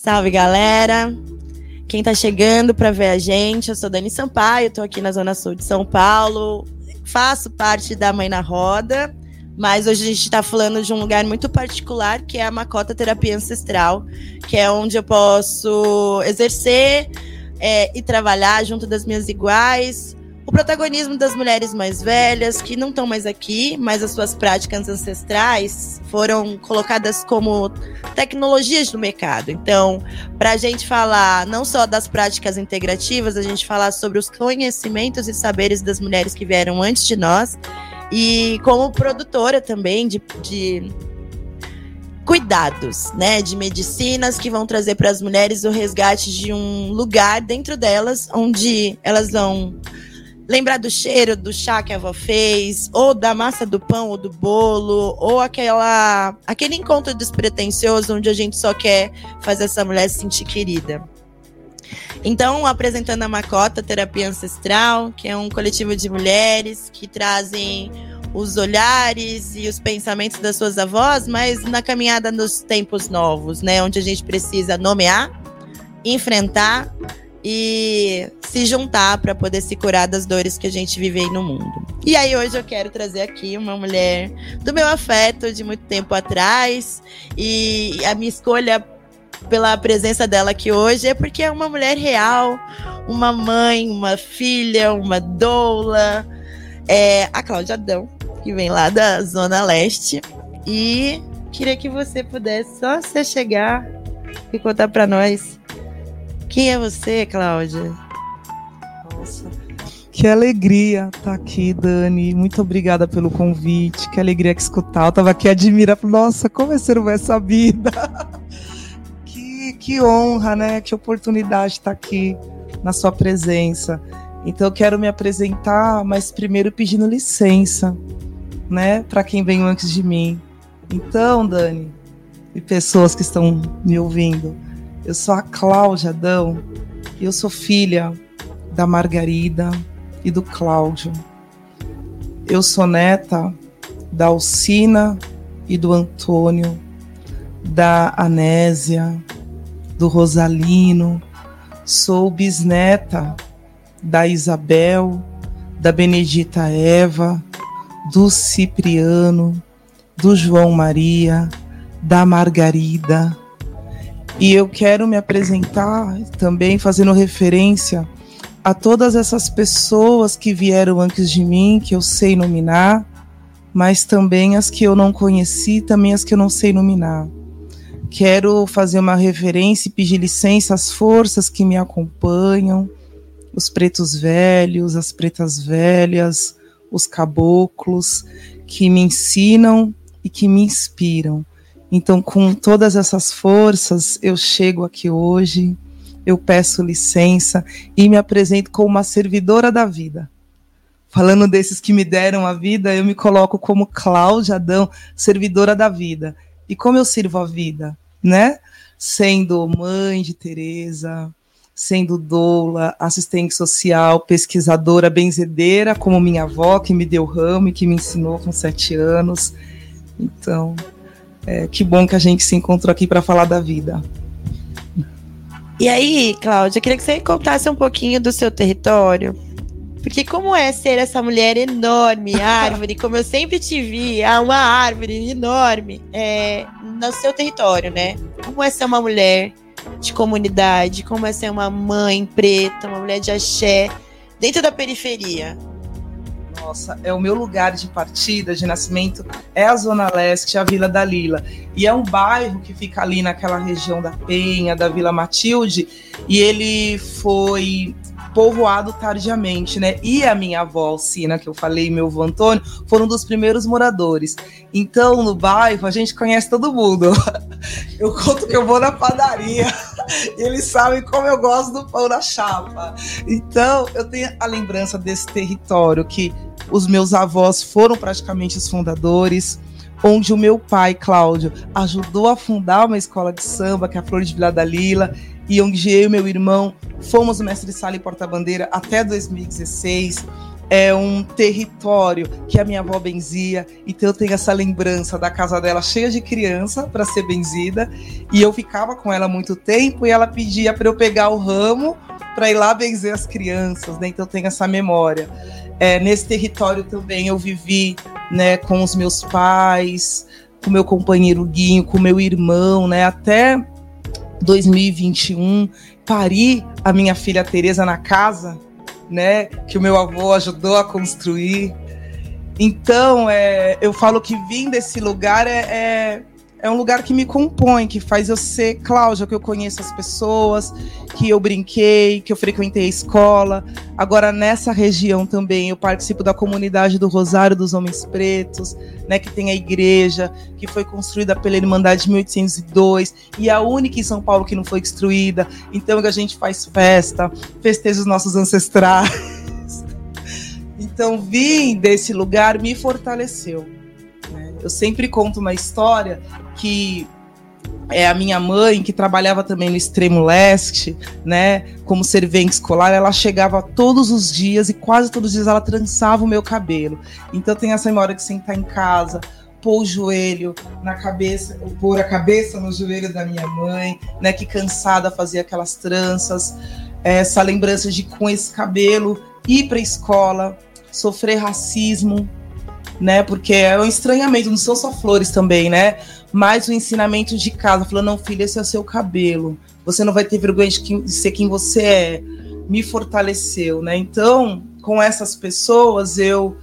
Salve, galera! Quem tá chegando para ver a gente, eu sou Dani Sampaio, tô aqui na Zona Sul de São Paulo, faço parte da Mãe na Roda, mas hoje a gente está falando de um lugar muito particular, que é a Macota Terapia Ancestral, que é onde eu posso exercer é, e trabalhar junto das minhas iguais, o protagonismo das mulheres mais velhas, que não estão mais aqui, mas as suas práticas ancestrais foram colocadas como tecnologias do mercado. Então, para a gente falar não só das práticas integrativas, a gente falar sobre os conhecimentos e saberes das mulheres que vieram antes de nós. E como produtora também de, de cuidados, né, de medicinas que vão trazer para as mulheres o resgate de um lugar dentro delas onde elas vão lembrar do cheiro do chá que a avó fez, ou da massa do pão ou do bolo, ou aquela aquele encontro despretensioso onde a gente só quer fazer essa mulher se sentir querida. Então, apresentando a Macota Terapia Ancestral, que é um coletivo de mulheres que trazem os olhares e os pensamentos das suas avós, mas na caminhada nos tempos novos, né, onde a gente precisa nomear, enfrentar e se juntar para poder se curar das dores que a gente vive aí no mundo. E aí hoje eu quero trazer aqui uma mulher do meu afeto de muito tempo atrás e a minha escolha pela presença dela aqui hoje é porque é uma mulher real, uma mãe, uma filha, uma doula, é a Cláudia Adão, que vem lá da Zona Leste e queria que você pudesse só se chegar e contar para nós quem é você, Cláudia? Nossa, que alegria estar tá aqui, Dani. Muito obrigada pelo convite. Que alegria que escutar. Eu estava aqui admirando. Nossa, como é ser essa vida? que, que honra, né? Que oportunidade estar aqui na sua presença. Então eu quero me apresentar, mas primeiro pedindo licença, né, para quem veio antes de mim. Então, Dani, e pessoas que estão me ouvindo, eu sou a Cláudia Adão e eu sou filha da Margarida e do Cláudio. Eu sou neta da Alcina e do Antônio, da Anésia, do Rosalino. Sou bisneta da Isabel, da Benedita Eva, do Cipriano, do João Maria, da Margarida e eu quero me apresentar também fazendo referência a todas essas pessoas que vieram antes de mim, que eu sei nominar, mas também as que eu não conheci, também as que eu não sei nominar. Quero fazer uma referência e pedir licença às forças que me acompanham, os pretos velhos, as pretas velhas, os caboclos, que me ensinam e que me inspiram. Então, com todas essas forças, eu chego aqui hoje, eu peço licença e me apresento como uma servidora da vida. Falando desses que me deram a vida, eu me coloco como Cláudia Adão, servidora da vida. E como eu sirvo a vida, né? Sendo mãe de Teresa, sendo doula, assistente social, pesquisadora, benzedeira, como minha avó, que me deu ramo e que me ensinou com sete anos. Então, é, que bom que a gente se encontrou aqui para falar da vida. E aí, Cláudia, eu queria que você contasse um pouquinho do seu território. Porque como é ser essa mulher enorme, árvore, como eu sempre te vi, uma árvore enorme é, no seu território, né? Como é ser uma mulher de comunidade, como é ser uma mãe preta, uma mulher de axé, dentro da periferia? Nossa, é o meu lugar de partida, de nascimento, é a Zona Leste, a Vila da Lila. E é um bairro que fica ali naquela região da Penha, da Vila Matilde, e ele foi povoado tardiamente, né? E a minha avó Alcina, que eu falei, meu avô Antônio, foram dos primeiros moradores. Então, no bairro, a gente conhece todo mundo. Eu conto que eu vou na padaria, eles sabem como eu gosto do pão na chapa. Então, eu tenho a lembrança desse território que os meus avós foram praticamente os fundadores onde o meu pai, Cláudio, ajudou a fundar uma escola de samba, que é a Flor de Vila da Lila, e onde eu e meu irmão fomos o mestre de sala e porta-bandeira até 2016. é um território que a minha avó benzia, então eu tenho essa lembrança da casa dela cheia de criança para ser benzida, e eu ficava com ela muito tempo e ela pedia para eu pegar o ramo para ir lá benzer as crianças, né? Então eu tenho essa memória. É, nesse território também eu vivi, né, com os meus pais, com meu companheiro Guinho, com meu irmão, né, até 2021, pari a minha filha Teresa na casa né, que o meu avô ajudou a construir. Então, é, eu falo que vim desse lugar é, é, é, um lugar que me compõe, que faz eu ser Cláudia, que eu conheço as pessoas, que eu brinquei, que eu frequentei a escola. Agora, nessa região também, eu participo da comunidade do Rosário dos Homens Pretos, né, que tem a igreja, que foi construída pela Irmandade de 1802, e a única em São Paulo que não foi destruída. Então, a gente faz festa, festeja os nossos ancestrais. Então, vir desse lugar me fortaleceu. Eu sempre conto uma história que é, a minha mãe, que trabalhava também no extremo leste, né, como servente escolar, ela chegava todos os dias e quase todos os dias ela trançava o meu cabelo. Então tem essa memória de sentar em casa, pôr o joelho na cabeça, pôr a cabeça no joelho da minha mãe, né, que cansada fazia aquelas tranças, essa lembrança de com esse cabelo ir para a escola, sofrer racismo, né, porque é um estranhamento, não são só flores também, né? mas o ensinamento de casa, falando, não, filha, esse é o seu cabelo. Você não vai ter vergonha de, ser quem você é. Me fortaleceu, né? Então, com essas pessoas, eu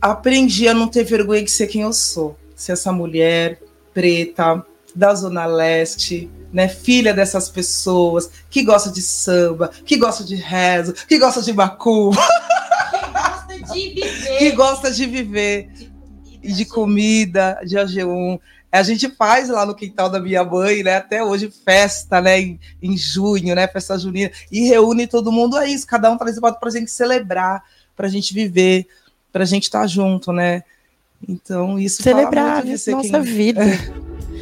aprendi a não ter vergonha de ser quem eu sou. Ser essa mulher preta, da Zona Leste, né? Filha dessas pessoas, que gosta de samba, que gosta de rezo, que gosta de macumba. Que gosta de viver. que gosta de viver de comida, de AG1. A gente faz lá no quintal da minha mãe, né? Até hoje, festa, né? Em, em junho, né? Festa junina. E reúne todo mundo a isso. Cada um traz para a gente celebrar, para a gente viver, para a gente estar tá junto, né? Então, isso Celebrar a nossa quem... vida.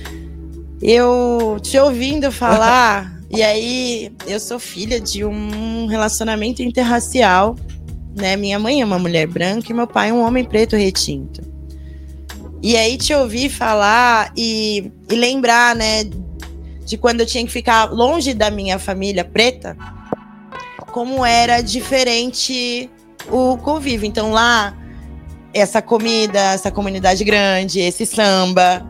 eu te ouvindo falar, e aí eu sou filha de um relacionamento interracial, né? Minha mãe é uma mulher branca e meu pai é um homem preto retinto. E aí te ouvir falar e, e lembrar, né, de quando eu tinha que ficar longe da minha família preta, como era diferente o convívio. Então lá, essa comida, essa comunidade grande, esse samba,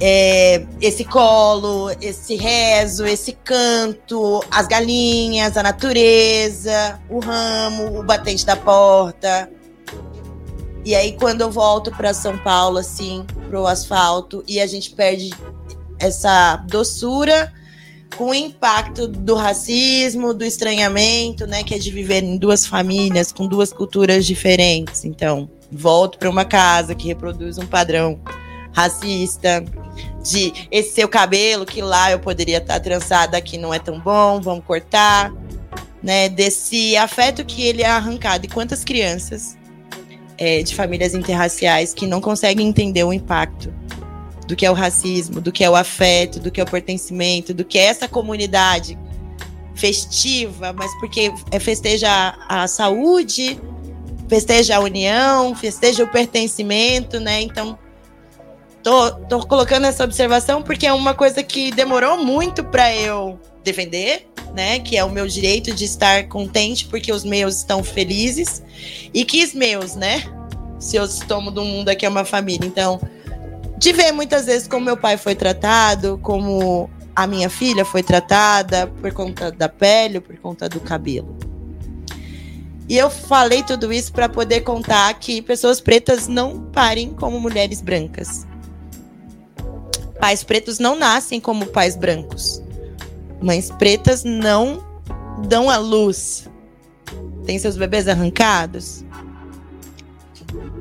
é, esse colo, esse rezo, esse canto, as galinhas, a natureza, o ramo, o batente da porta. E aí, quando eu volto para São Paulo, assim, pro asfalto, e a gente perde essa doçura com o impacto do racismo, do estranhamento, né, que é de viver em duas famílias com duas culturas diferentes. Então, volto para uma casa que reproduz um padrão racista, de esse seu cabelo que lá eu poderia estar tá trançada aqui não é tão bom, vamos cortar, né? Desse afeto que ele é arrancado e quantas crianças é, de famílias interraciais que não conseguem entender o impacto do que é o racismo, do que é o afeto, do que é o pertencimento, do que é essa comunidade festiva, mas porque é, festeja a, saúde, festeja a união, festeja o pertencimento, né? Então, tô, tô colocando essa observação porque é uma coisa que demorou muito para eu defender, né? Que é o meu direito de estar contente porque os meus estão felizes. E que os meus, né? Se eu tomo do mundo aqui é uma família. Então, de ver muitas vezes como meu pai foi tratado, como a minha filha foi tratada por conta da pele, por conta do cabelo. E eu falei tudo isso para poder contar que pessoas pretas não parem como mulheres brancas. Pais pretos não nascem como pais brancos. Mães pretas não dão a luz. Tem seus bebês arrancados.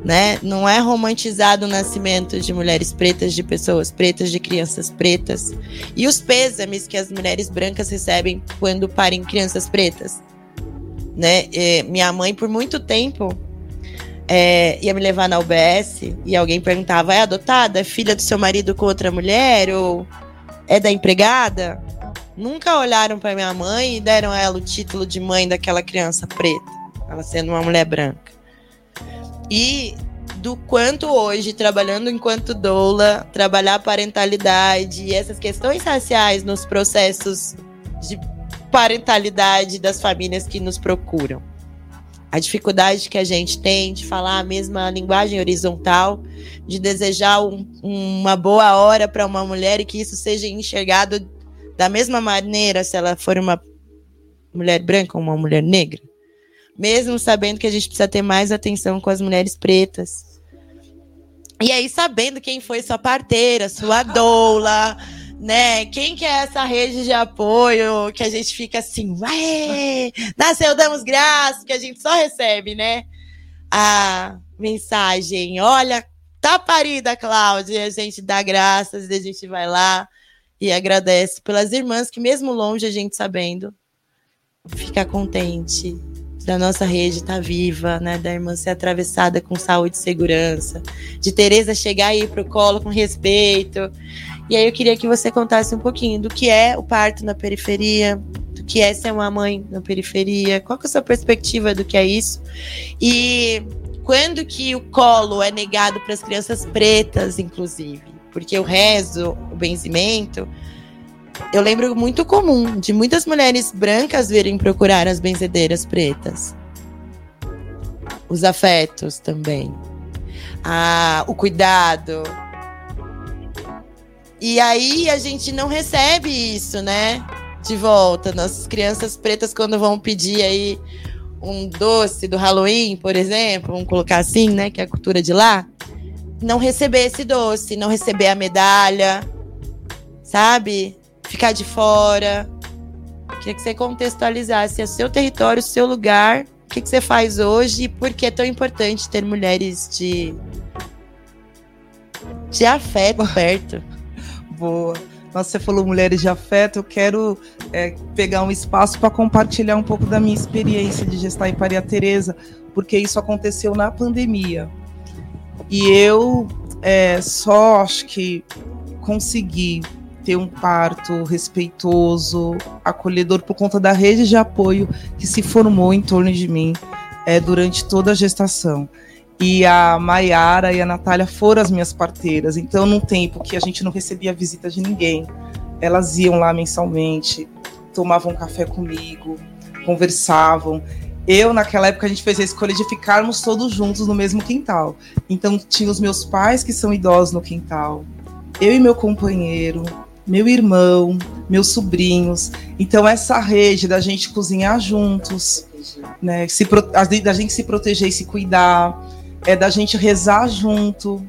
Né? Não é romantizado o nascimento de mulheres pretas, de pessoas pretas, de crianças pretas. E os pêsames que as mulheres brancas recebem quando parem crianças pretas. Né? E minha mãe, por muito tempo, é, ia me levar na UBS e alguém perguntava: é adotada? É filha do seu marido com outra mulher? Ou é da empregada? nunca olharam para minha mãe e deram a ela o título de mãe daquela criança preta. ela sendo uma mulher branca. E do quanto hoje, trabalhando enquanto doula, trabalhar a parentalidade e essas questões raciais nos processos de parentalidade das famílias que nos procuram. A dificuldade que a gente tem de falar a mesma linguagem horizontal, de desejar um, uma boa hora para uma mulher e que isso seja enxergado da mesma maneira se ela for uma mulher branca ou uma mulher negra. Mesmo sabendo que a gente precisa ter mais atenção com as mulheres pretas, e aí, sabendo quem foi sua parteira, sua doula, né? Quem que é essa rede de apoio que a gente fica assim, ué, nasceu, damos graças, que a gente só recebe, né? A mensagem, olha, tá parida, Cláudia, a gente dá graças, a gente vai lá e agradece pelas irmãs que mesmo longe a gente sabendo, fica contente da nossa rede estar tá viva, né? Da irmã ser atravessada com saúde e segurança, de Tereza chegar aí pro colo com respeito. E aí eu queria que você contasse um pouquinho do que é o parto na periferia, do que é ser uma mãe na periferia, qual que é a sua perspectiva do que é isso? E quando que o colo é negado para as crianças pretas, inclusive? Porque o rezo, o benzimento, eu lembro muito comum de muitas mulheres brancas virem procurar as benzedeiras pretas. Os afetos também. Ah, o cuidado. E aí a gente não recebe isso, né? De volta. Nossas crianças pretas, quando vão pedir aí um doce do Halloween, por exemplo, vamos colocar assim, né? Que é a cultura de lá. Não receber esse doce, não receber a medalha, sabe? ficar de fora. Queria que você contextualizasse o seu território, o seu lugar, o que, que você faz hoje e por que é tão importante ter mulheres de, de afeto perto. Boa. Nossa, você falou mulheres de afeto, eu quero é, pegar um espaço para compartilhar um pouco da minha experiência de gestar em Maria Tereza, porque isso aconteceu na pandemia. E eu é, só acho que consegui ter um parto respeitoso, acolhedor por conta da rede de apoio que se formou em torno de mim é, durante toda a gestação. E a Maiara e a Natália foram as minhas parteiras. Então, num tempo que a gente não recebia visita de ninguém, elas iam lá mensalmente, tomavam café comigo, conversavam. Eu, naquela época, a gente fez a escolha de ficarmos todos juntos no mesmo quintal. Então, tinha os meus pais, que são idosos, no quintal, eu e meu companheiro, meu irmão, meus sobrinhos. Então, essa rede da gente cozinhar juntos, né? Se, da gente se proteger e se cuidar, é da gente rezar junto,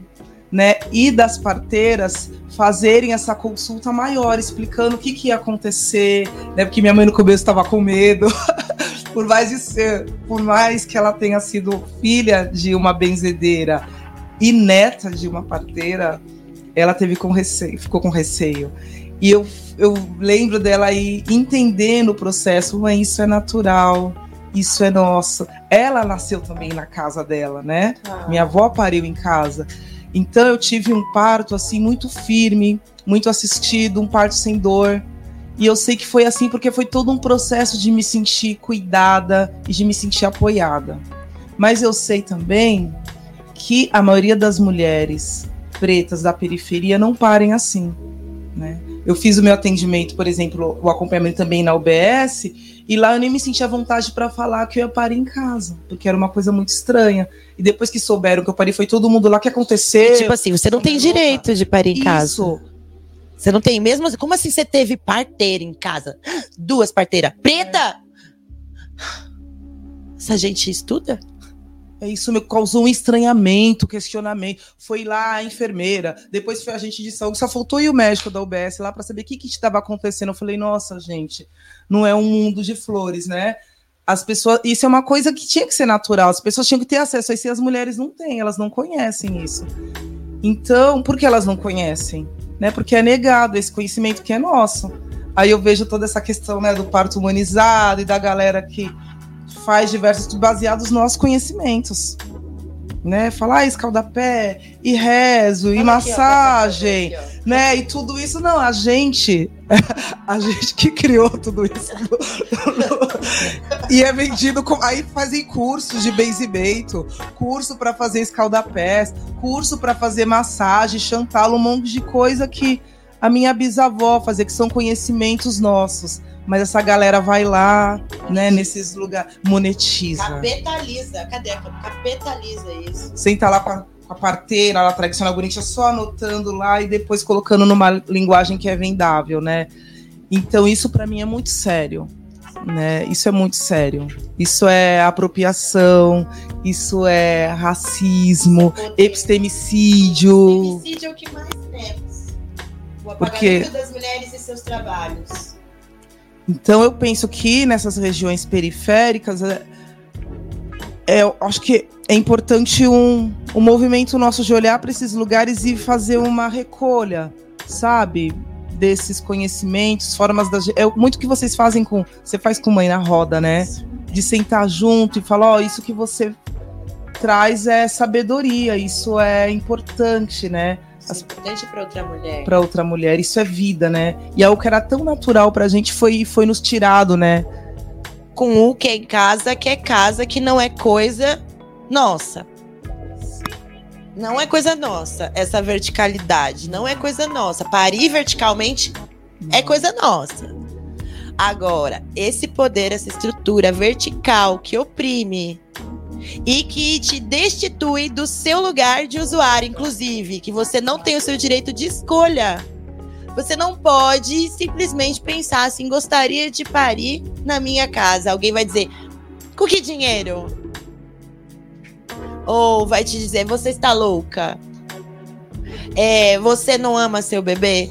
né? E das parteiras fazerem essa consulta maior, explicando o que, que ia acontecer, né? Porque minha mãe no começo estava com medo. por mais de ser, por mais que ela tenha sido filha de uma benzedeira e neta de uma parteira, ela teve com receio, ficou com receio. E eu, eu lembro dela aí entendendo o processo, mas isso é natural, isso é nosso. Ela nasceu também na casa dela, né? Ah. Minha avó pariu em casa. Então eu tive um parto assim muito firme, muito assistido, um parto sem dor. E eu sei que foi assim porque foi todo um processo de me sentir cuidada e de me sentir apoiada. Mas eu sei também que a maioria das mulheres pretas da periferia não parem assim, né? Eu fiz o meu atendimento, por exemplo, o acompanhamento também na UBS, e lá eu nem me sentia vontade para falar que eu ia parir em casa, porque era uma coisa muito estranha. E depois que souberam que eu parei, foi todo mundo lá que aconteceu. Tipo assim, você não tem direito de parir em casa. Isso. Você não tem mesmo? Como assim você teve parteira em casa? Duas parteiras. Preta! É. Essa gente estuda? É isso me causou um estranhamento, questionamento. Foi lá a enfermeira, depois foi a gente de saúde, só faltou e o médico da UBS lá para saber o que estava acontecendo. Eu falei, nossa, gente, não é um mundo de flores, né? As pessoas, isso é uma coisa que tinha que ser natural. As pessoas tinham que ter acesso isso e as mulheres não têm, elas não conhecem isso. Então, por que elas não conhecem? Né? Porque é negado esse conhecimento que é nosso. Aí eu vejo toda essa questão né, do parto humanizado e da galera que faz diversos baseados nos nossos conhecimentos. Né? Falar ah, pé e rezo Olha e massagem, aqui, né? E tudo isso não, a gente, a gente que criou tudo isso. e é vendido com. Aí fazem cursos de benzimento, curso para fazer escaldapés, curso para fazer massagem, chantalo, um monte de coisa que a minha bisavó fazia, que são conhecimentos nossos. Mas essa galera vai lá, né, nesses lugares, monetiza. Capitaliza. Cadê? Capitaliza isso. Senta lá com a, com a parteira, lá tradicional bonita, só anotando lá e depois colocando numa linguagem que é vendável, né? Então isso para mim é muito sério. Né? Isso é muito sério. Isso é apropriação, isso é racismo, epistemicídio. Epistemicídio é o que mais temos. O apagamento Porque... das mulheres e seus trabalhos. Então eu penso que nessas regiões periféricas, é, é, eu acho que é importante um, um movimento nosso de olhar para esses lugares e fazer uma recolha, sabe? Desses conhecimentos, formas da. É muito que vocês fazem com. Você faz com mãe na roda, né? De sentar junto e falar: Ó, oh, isso que você traz é sabedoria, isso é importante, né? As... Importante para outra mulher. Para outra mulher, isso é vida, né? E algo que era tão natural pra gente foi, foi nos tirado, né? Com o que é casa, que é casa, que não é coisa nossa. Não é coisa nossa, essa verticalidade. Não é coisa nossa. Parir verticalmente é coisa nossa. Agora, esse poder, essa estrutura vertical que oprime, e que te destitui do seu lugar de usuário, inclusive, que você não tem o seu direito de escolha. Você não pode simplesmente pensar assim, gostaria de parir na minha casa. Alguém vai dizer, com que dinheiro? Ou vai te dizer, você está louca? É, você não ama seu bebê?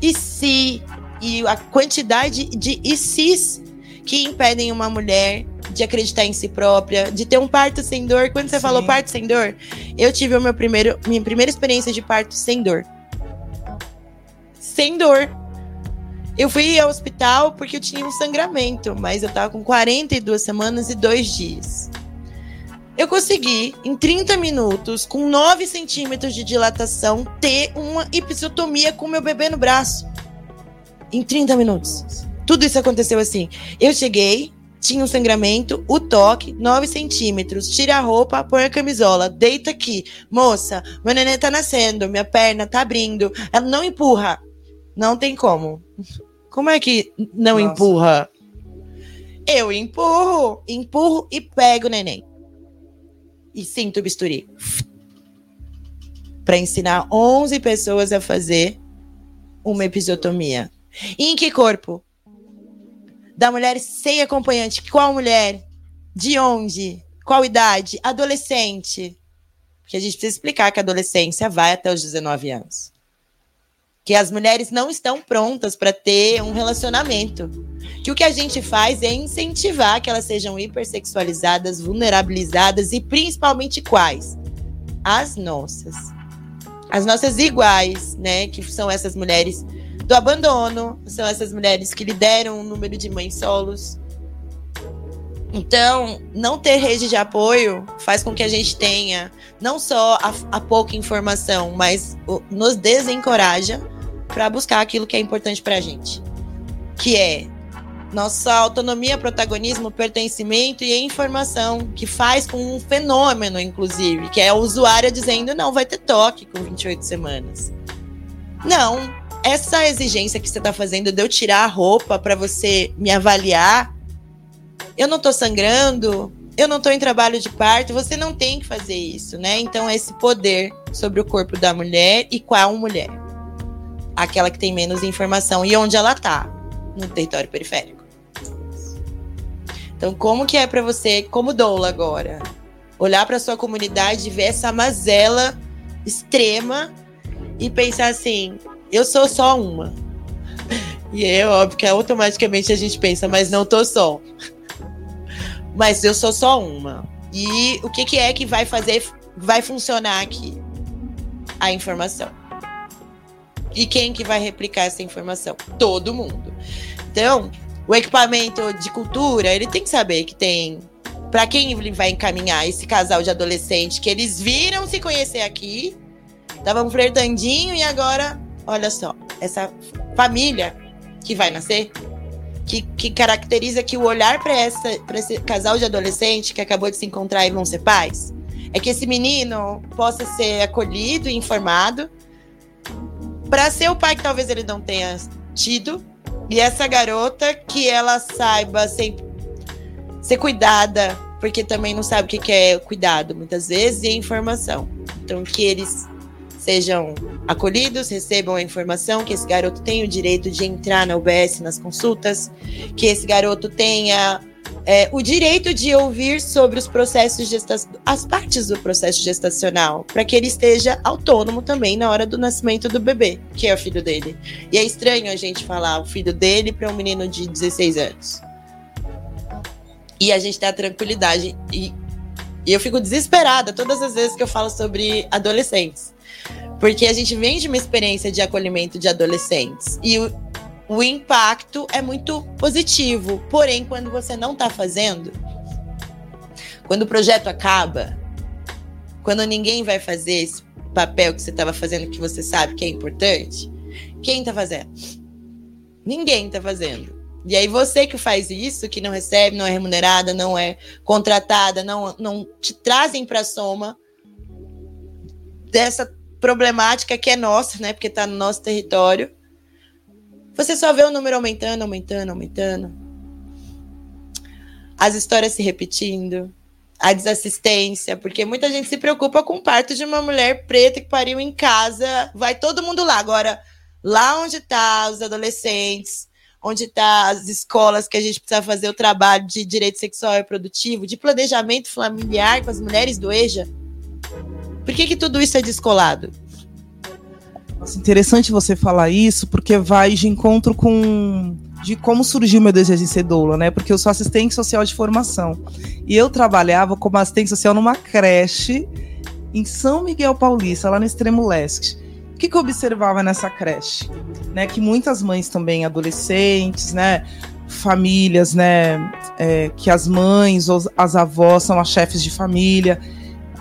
E se? E a quantidade de se que impedem uma mulher de acreditar em si própria, de ter um parto sem dor. Quando você Sim. falou parto sem dor, eu tive o meu primeiro, minha primeira experiência de parto sem dor. Sem dor. Eu fui ao hospital porque eu tinha um sangramento, mas eu tava com 42 semanas e dois dias. Eu consegui, em 30 minutos, com 9 centímetros de dilatação, ter uma episiotomia com meu bebê no braço. Em 30 minutos. Tudo isso aconteceu assim. Eu cheguei, tinha um sangramento, o toque, 9 centímetros. Tira a roupa, põe a camisola, deita aqui. Moça, meu neném tá nascendo, minha perna tá abrindo. Ela não empurra. Não tem como. Como é que não Nossa. empurra? Eu empurro, empurro e pego o neném. E sinto o bisturi. Para ensinar 11 pessoas a fazer uma episiotomia. E em que corpo? Da mulher sem acompanhante. Qual mulher? De onde? Qual idade? Adolescente. Porque a gente precisa explicar que a adolescência vai até os 19 anos. Que as mulheres não estão prontas para ter um relacionamento. Que o que a gente faz é incentivar que elas sejam hipersexualizadas, vulnerabilizadas e principalmente quais? As nossas. As nossas iguais, né? Que são essas mulheres do abandono, são essas mulheres que lideram o número de mães solos. Então, não ter rede de apoio faz com que a gente tenha não só a, a pouca informação, mas o, nos desencoraja para buscar aquilo que é importante para a gente, que é nossa autonomia, protagonismo, pertencimento e informação, que faz com um fenômeno, inclusive, que é a usuária dizendo não vai ter toque com 28 semanas. Não, essa exigência que você tá fazendo de eu tirar a roupa para você me avaliar, eu não tô sangrando, eu não tô em trabalho de parto, você não tem que fazer isso, né? Então, é esse poder sobre o corpo da mulher e qual mulher? Aquela que tem menos informação e onde ela tá? No território periférico. Então, como que é para você, como doula agora, olhar para sua comunidade e ver essa mazela extrema e pensar assim: eu sou só uma. E é óbvio que automaticamente a gente pensa, mas não tô só. Mas eu sou só uma. E o que, que é que vai fazer, vai funcionar aqui? A informação. E quem que vai replicar essa informação? Todo mundo. Então, o equipamento de cultura, ele tem que saber que tem para quem ele vai encaminhar esse casal de adolescente que eles viram se conhecer aqui, estavam flertandinho e agora olha só, essa família que vai nascer que, que caracteriza que o olhar para esse casal de adolescente que acabou de se encontrar e vão ser pais é que esse menino possa ser acolhido e informado para ser o pai que talvez ele não tenha tido e essa garota que ela saiba ser, ser cuidada porque também não sabe o que é cuidado muitas vezes e informação. Então que eles sejam acolhidos, recebam a informação que esse garoto tem o direito de entrar na UBS nas consultas, que esse garoto tenha é, o direito de ouvir sobre os processos gestacionais, as partes do processo gestacional, para que ele esteja autônomo também na hora do nascimento do bebê, que é o filho dele. E é estranho a gente falar o filho dele para um menino de 16 anos. E a gente tem a tranquilidade. E, e eu fico desesperada todas as vezes que eu falo sobre adolescentes. Porque a gente vem de uma experiência de acolhimento de adolescentes. E o, o impacto é muito positivo. Porém, quando você não está fazendo, quando o projeto acaba, quando ninguém vai fazer esse papel que você estava fazendo, que você sabe que é importante, quem está fazendo? Ninguém está fazendo. E aí você que faz isso, que não recebe, não é remunerada, não é contratada, não, não te trazem para a soma dessa problemática que é nossa, né? Porque está no nosso território. Você só vê o número aumentando, aumentando, aumentando. As histórias se repetindo. A desassistência, porque muita gente se preocupa com o parto de uma mulher preta que pariu em casa. Vai todo mundo lá. Agora, lá onde tá os adolescentes, onde tá as escolas que a gente precisa fazer o trabalho de direito sexual e reprodutivo, de planejamento familiar com as mulheres do EJA, por que, que tudo isso é descolado? Nossa, interessante você falar isso, porque vai de encontro com de como surgiu meu desejo de ser doula, né? Porque eu sou assistente social de formação. E eu trabalhava como assistente social numa creche em São Miguel Paulista, lá no extremo leste. O que, que eu observava nessa creche? Né, que muitas mães também, adolescentes, né, famílias, né, é, que as mães ou as avós são as chefes de família,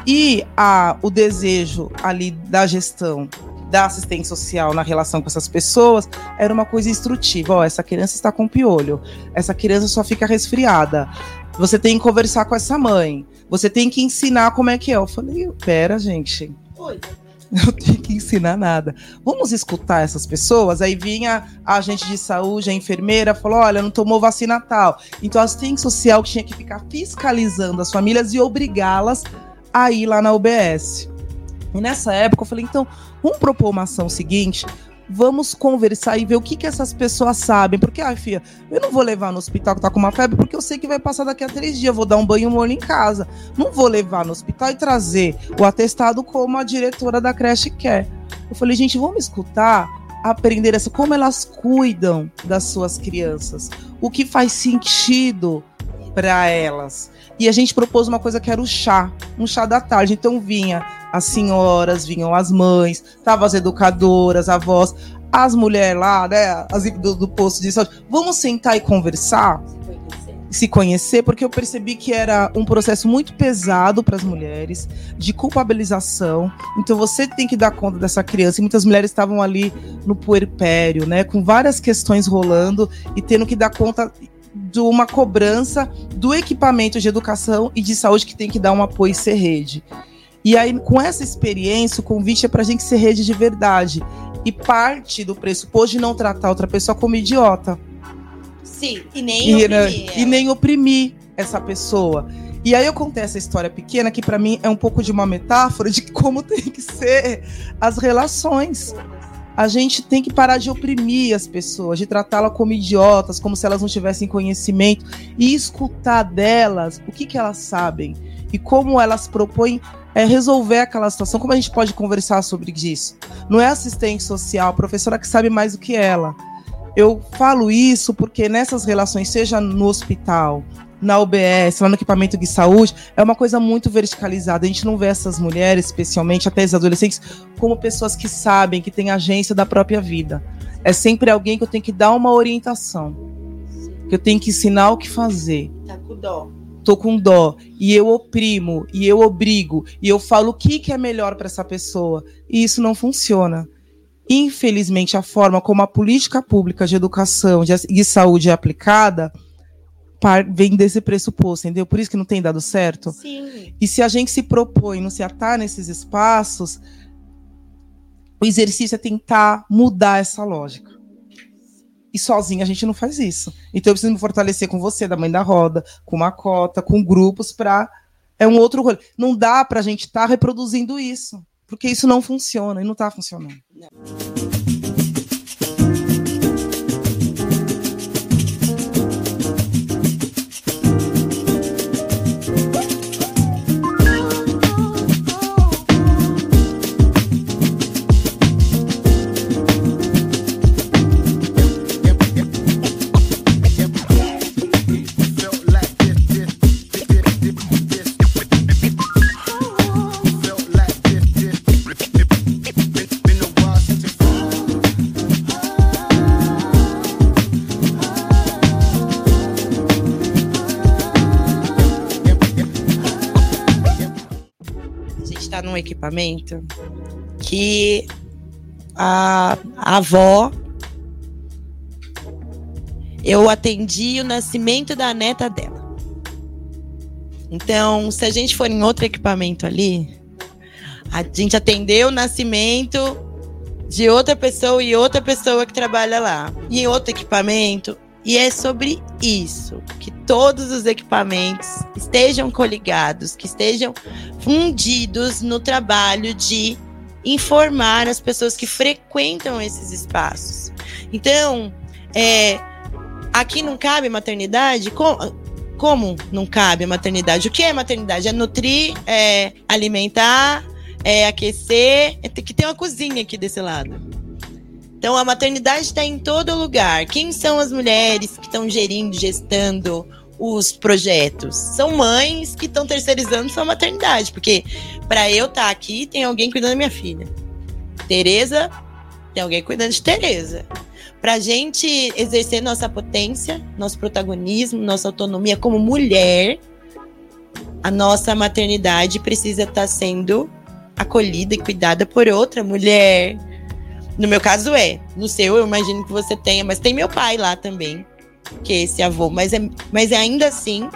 e a, o desejo ali da gestão da assistente social na relação com essas pessoas era uma coisa instrutiva. Ó, oh, essa criança está com piolho, essa criança só fica resfriada. Você tem que conversar com essa mãe. Você tem que ensinar como é que é. Eu falei, pera, gente. Oi. Não tenho que ensinar nada. Vamos escutar essas pessoas? Aí vinha a agente de saúde, a enfermeira, falou: olha, não tomou vacina tal. Então a assistente social tinha que ficar fiscalizando as famílias e obrigá-las a ir lá na UBS. E nessa época eu falei, então, vamos propor uma ação seguinte, vamos conversar e ver o que, que essas pessoas sabem. Porque, ah, filha, eu não vou levar no hospital que tá com uma febre, porque eu sei que vai passar daqui a três dias. vou dar um banho molho em casa. Não vou levar no hospital e trazer o atestado como a diretora da creche quer. Eu falei, gente, vamos escutar, aprender essa, como elas cuidam das suas crianças. O que faz sentido para elas. E a gente propôs uma coisa que era o chá, um chá da tarde. Então vinha as senhoras, vinham as mães, estavam as educadoras, avós, as mulheres lá, né, as do, do posto de saúde. Vamos sentar e conversar? se conhecer, porque eu percebi que era um processo muito pesado para as mulheres, de culpabilização. Então você tem que dar conta dessa criança. E muitas mulheres estavam ali no puerpério, né, com várias questões rolando e tendo que dar conta de uma cobrança do equipamento de educação e de saúde que tem que dar um apoio e ser rede. E aí, com essa experiência, o convite é para a gente ser rede de verdade. E parte do pressuposto de não tratar outra pessoa como idiota. Sim, e nem e, né, oprimir. E nem oprimir essa pessoa. E aí eu contei essa história pequena que para mim é um pouco de uma metáfora de como tem que ser as relações a gente tem que parar de oprimir as pessoas, de tratá-las como idiotas, como se elas não tivessem conhecimento, e escutar delas o que, que elas sabem e como elas propõem é, resolver aquela situação, como a gente pode conversar sobre isso. Não é assistente social, professora que sabe mais do que ela. Eu falo isso porque nessas relações, seja no hospital, na UBS, lá no equipamento de saúde, é uma coisa muito verticalizada. A gente não vê essas mulheres, especialmente até as adolescentes, como pessoas que sabem, que têm agência da própria vida. É sempre alguém que eu tenho que dar uma orientação, que eu tenho que ensinar o que fazer. Tá com dó. Tô com dó e eu oprimo e eu obrigo e eu falo o que, que é melhor para essa pessoa e isso não funciona. infelizmente, a forma como a política pública de educação e de saúde é aplicada vem desse pressuposto, entendeu? Por isso que não tem dado certo. Sim. E se a gente se propõe não se atar nesses espaços, o exercício é tentar mudar essa lógica. E sozinho a gente não faz isso. Então eu preciso me fortalecer com você, da mãe da roda, com uma cota, com grupos para é um outro rolê. Não dá para a gente estar tá reproduzindo isso, porque isso não funciona e não está funcionando. Não. Num equipamento que a, a avó eu atendi o nascimento da neta dela. Então, se a gente for em outro equipamento ali, a gente atendeu o nascimento de outra pessoa e outra pessoa que trabalha lá. E em outro equipamento, e é sobre isso, que todos os equipamentos estejam coligados, que estejam fundidos no trabalho de informar as pessoas que frequentam esses espaços. Então, é, aqui não cabe maternidade? Como, como não cabe maternidade? O que é maternidade? É nutrir, é alimentar, é aquecer, é que tem uma cozinha aqui desse lado. Então, a maternidade está em todo lugar. Quem são as mulheres que estão gerindo, gestando os projetos? São mães que estão terceirizando sua maternidade, porque para eu estar tá aqui, tem alguém cuidando da minha filha. Tereza, tem alguém cuidando de Tereza. Para a gente exercer nossa potência, nosso protagonismo, nossa autonomia como mulher, a nossa maternidade precisa estar tá sendo acolhida e cuidada por outra mulher, no meu caso é. No seu, eu imagino que você tenha, mas tem meu pai lá também, que é esse avô. Mas, é, mas é ainda assim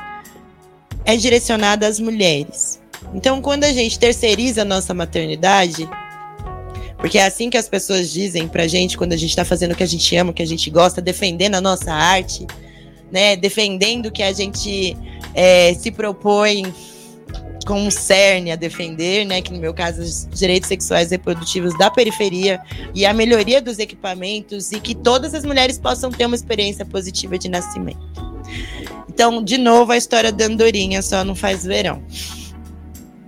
é direcionado às mulheres. Então, quando a gente terceiriza a nossa maternidade, porque é assim que as pessoas dizem pra gente quando a gente tá fazendo o que a gente ama, o que a gente gosta, defendendo a nossa arte, né? Defendendo o que a gente é, se propõe com um cerne a defender, né, que no meu caso os direitos sexuais e reprodutivos da periferia e a melhoria dos equipamentos e que todas as mulheres possam ter uma experiência positiva de nascimento. Então, de novo, a história da andorinha só não faz verão.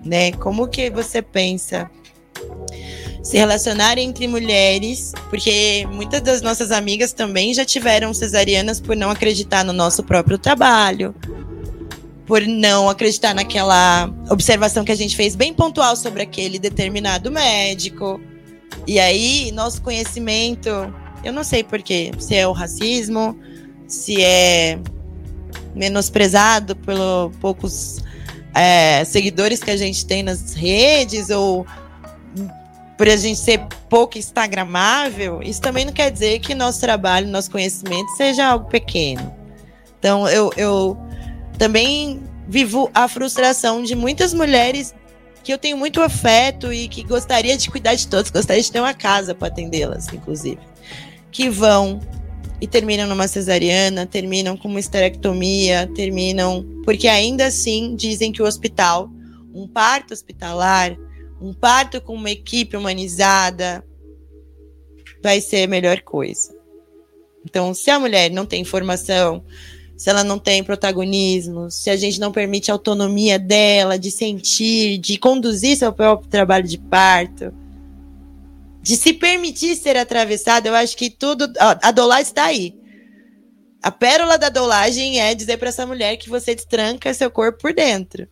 Né? Como que você pensa se relacionar entre mulheres, porque muitas das nossas amigas também já tiveram cesarianas por não acreditar no nosso próprio trabalho, por não acreditar naquela observação que a gente fez bem pontual sobre aquele determinado médico. E aí, nosso conhecimento, eu não sei porquê, se é o racismo, se é menosprezado pelos poucos é, seguidores que a gente tem nas redes, ou por a gente ser pouco instagramável, isso também não quer dizer que nosso trabalho, nosso conhecimento seja algo pequeno. Então, eu, eu também vivo a frustração de muitas mulheres que eu tenho muito afeto e que gostaria de cuidar de todos, gostaria de ter uma casa para atendê-las, inclusive, que vão e terminam numa cesariana, terminam com uma esterectomia, terminam porque ainda assim dizem que o hospital, um parto hospitalar, um parto com uma equipe humanizada, vai ser a melhor coisa. Então, se a mulher não tem formação, se ela não tem protagonismo, se a gente não permite a autonomia dela de sentir, de conduzir seu próprio trabalho de parto, de se permitir ser atravessada, eu acho que tudo. A dolagem está aí. A pérola da dolagem é dizer para essa mulher que você destranca seu corpo por dentro.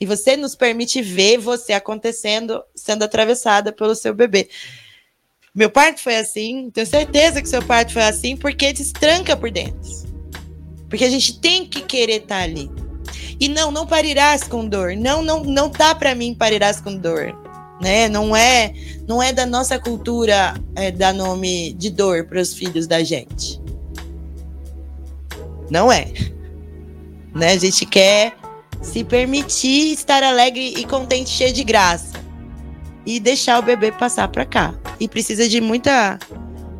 E você nos permite ver você acontecendo, sendo atravessada pelo seu bebê. Meu parto foi assim, tenho certeza que seu parto foi assim, porque destranca por dentro. Porque a gente tem que querer estar tá ali. E não, não parirás com dor. Não, não, não tá para mim parirás com dor. né? Não é, não é da nossa cultura é, dar nome de dor para os filhos da gente. Não é. Né? A gente quer se permitir estar alegre e contente, cheio de graça. E deixar o bebê passar para cá. E precisa de muita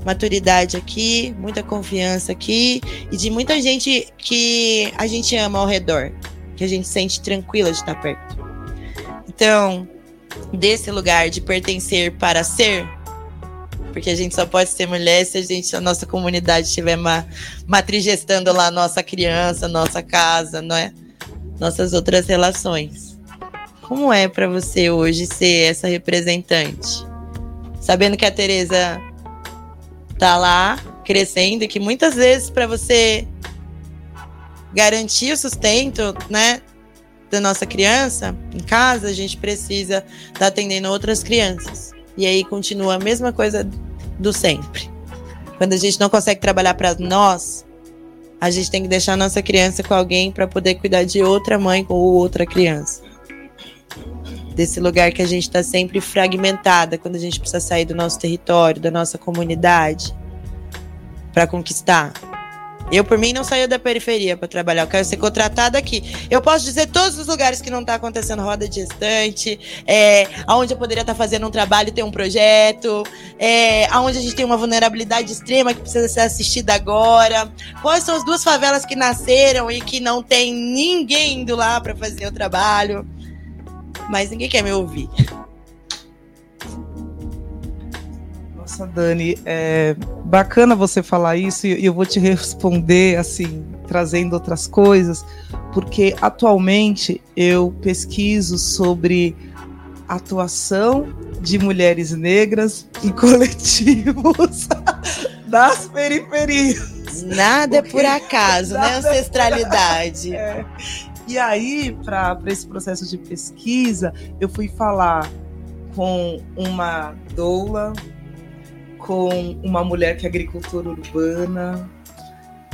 maturidade aqui, muita confiança aqui e de muita gente que a gente ama ao redor, que a gente sente tranquila de estar perto. Então, desse lugar de pertencer para ser, porque a gente só pode ser mulher se a gente, a nossa comunidade estiver ma matrigestando lá nossa criança, nossa casa, não é? Nossas outras relações. Como é para você hoje ser essa representante? Sabendo que a Teresa tá lá crescendo e que muitas vezes para você garantir o sustento, né, da nossa criança em casa, a gente precisa estar tá atendendo outras crianças. E aí continua a mesma coisa do sempre. Quando a gente não consegue trabalhar para nós, a gente tem que deixar a nossa criança com alguém para poder cuidar de outra mãe ou outra criança. Desse lugar que a gente está sempre fragmentada quando a gente precisa sair do nosso território, da nossa comunidade, para conquistar. Eu, por mim, não saio da periferia para trabalhar. Eu quero ser contratada aqui. Eu posso dizer todos os lugares que não está acontecendo roda de gestante, é, aonde eu poderia estar tá fazendo um trabalho ter um projeto, é, aonde a gente tem uma vulnerabilidade extrema que precisa ser assistida agora. Quais são as duas favelas que nasceram e que não tem ninguém indo lá para fazer o trabalho? Mas ninguém quer me ouvir. Nossa, Dani, é bacana você falar isso e eu vou te responder assim, trazendo outras coisas, porque atualmente eu pesquiso sobre atuação de mulheres negras em coletivos das periferias. Nada é por acaso, né? Ancestralidade. É. E aí, para esse processo de pesquisa, eu fui falar com uma doula, com uma mulher que é agricultora urbana,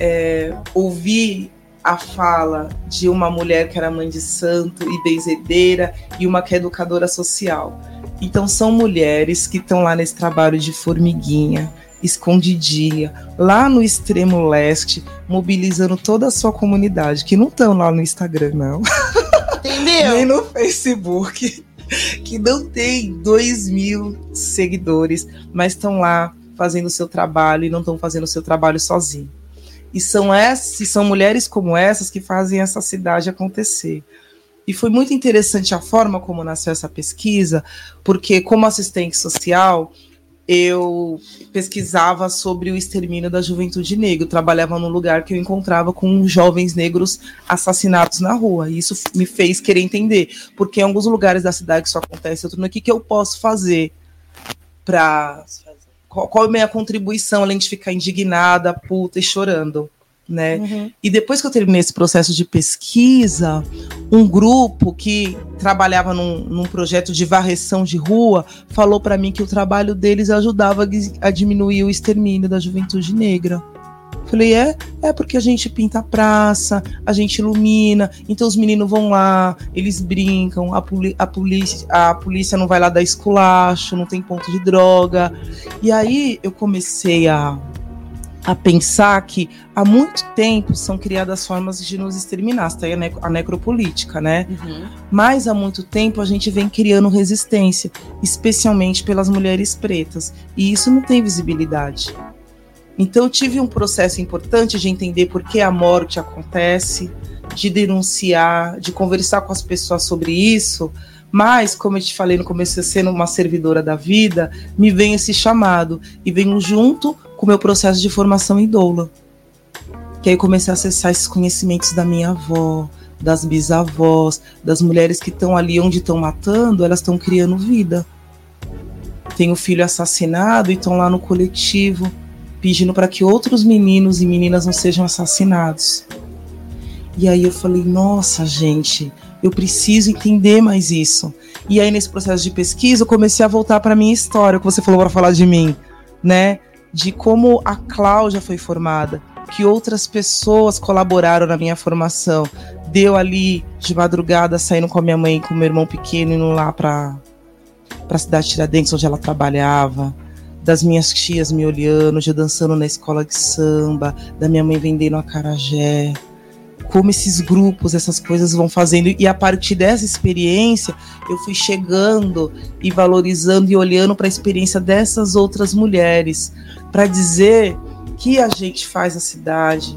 é, ouvi a fala de uma mulher que era mãe de santo e benzedeira e uma que é educadora social. Então são mulheres que estão lá nesse trabalho de formiguinha, escondidinha, lá no extremo leste, mobilizando toda a sua comunidade, que não estão lá no Instagram, não. Entendeu? Nem no Facebook que não tem 2 mil seguidores, mas estão lá fazendo o seu trabalho e não estão fazendo o seu trabalho sozinho. E são essas, são mulheres como essas que fazem essa cidade acontecer. E foi muito interessante a forma como nasceu essa pesquisa, porque como assistente social, eu pesquisava sobre o extermínio da juventude negra. Eu trabalhava num lugar que eu encontrava com jovens negros assassinados na rua. E isso me fez querer entender, porque em alguns lugares da cidade isso acontece. Eu tô o que, que eu posso fazer para qual, qual é a minha contribuição além de ficar indignada, puta e chorando né? Uhum. E depois que eu terminei esse processo de pesquisa, um grupo que trabalhava num, num projeto de varreção de rua falou para mim que o trabalho deles ajudava a diminuir o extermínio da juventude negra. Falei, é, é porque a gente pinta a praça, a gente ilumina, então os meninos vão lá, eles brincam, a, a, polícia, a polícia não vai lá dar esculacho, não tem ponto de droga. E aí eu comecei a a pensar que há muito tempo são criadas formas de nos exterminar, está aí a, ne a necropolítica, né? Uhum. Mas há muito tempo a gente vem criando resistência, especialmente pelas mulheres pretas, e isso não tem visibilidade. Então eu tive um processo importante de entender por que a morte acontece, de denunciar, de conversar com as pessoas sobre isso, mas, como eu te falei no começo, sendo uma servidora da vida, me vem esse chamado e venho junto com o meu processo de formação em doula. Que aí eu comecei a acessar esses conhecimentos da minha avó, das bisavós, das mulheres que estão ali onde estão matando, elas estão criando vida. Tem o filho assassinado e estão lá no coletivo pedindo para que outros meninos e meninas não sejam assassinados. E aí eu falei, nossa, gente, eu preciso entender mais isso. E aí, nesse processo de pesquisa, eu comecei a voltar para minha história, que você falou para falar de mim, né? De como a Cláudia foi formada, que outras pessoas colaboraram na minha formação. Deu ali de madrugada, saindo com a minha mãe e com o meu irmão pequeno, indo lá para a cidade de Tiradentes, onde ela trabalhava, das minhas tias me olhando, já dançando na escola de samba, da minha mãe vendendo acarajé, como esses grupos, essas coisas vão fazendo. E a partir dessa experiência, eu fui chegando e valorizando e olhando para a experiência dessas outras mulheres, para dizer que a gente faz a cidade,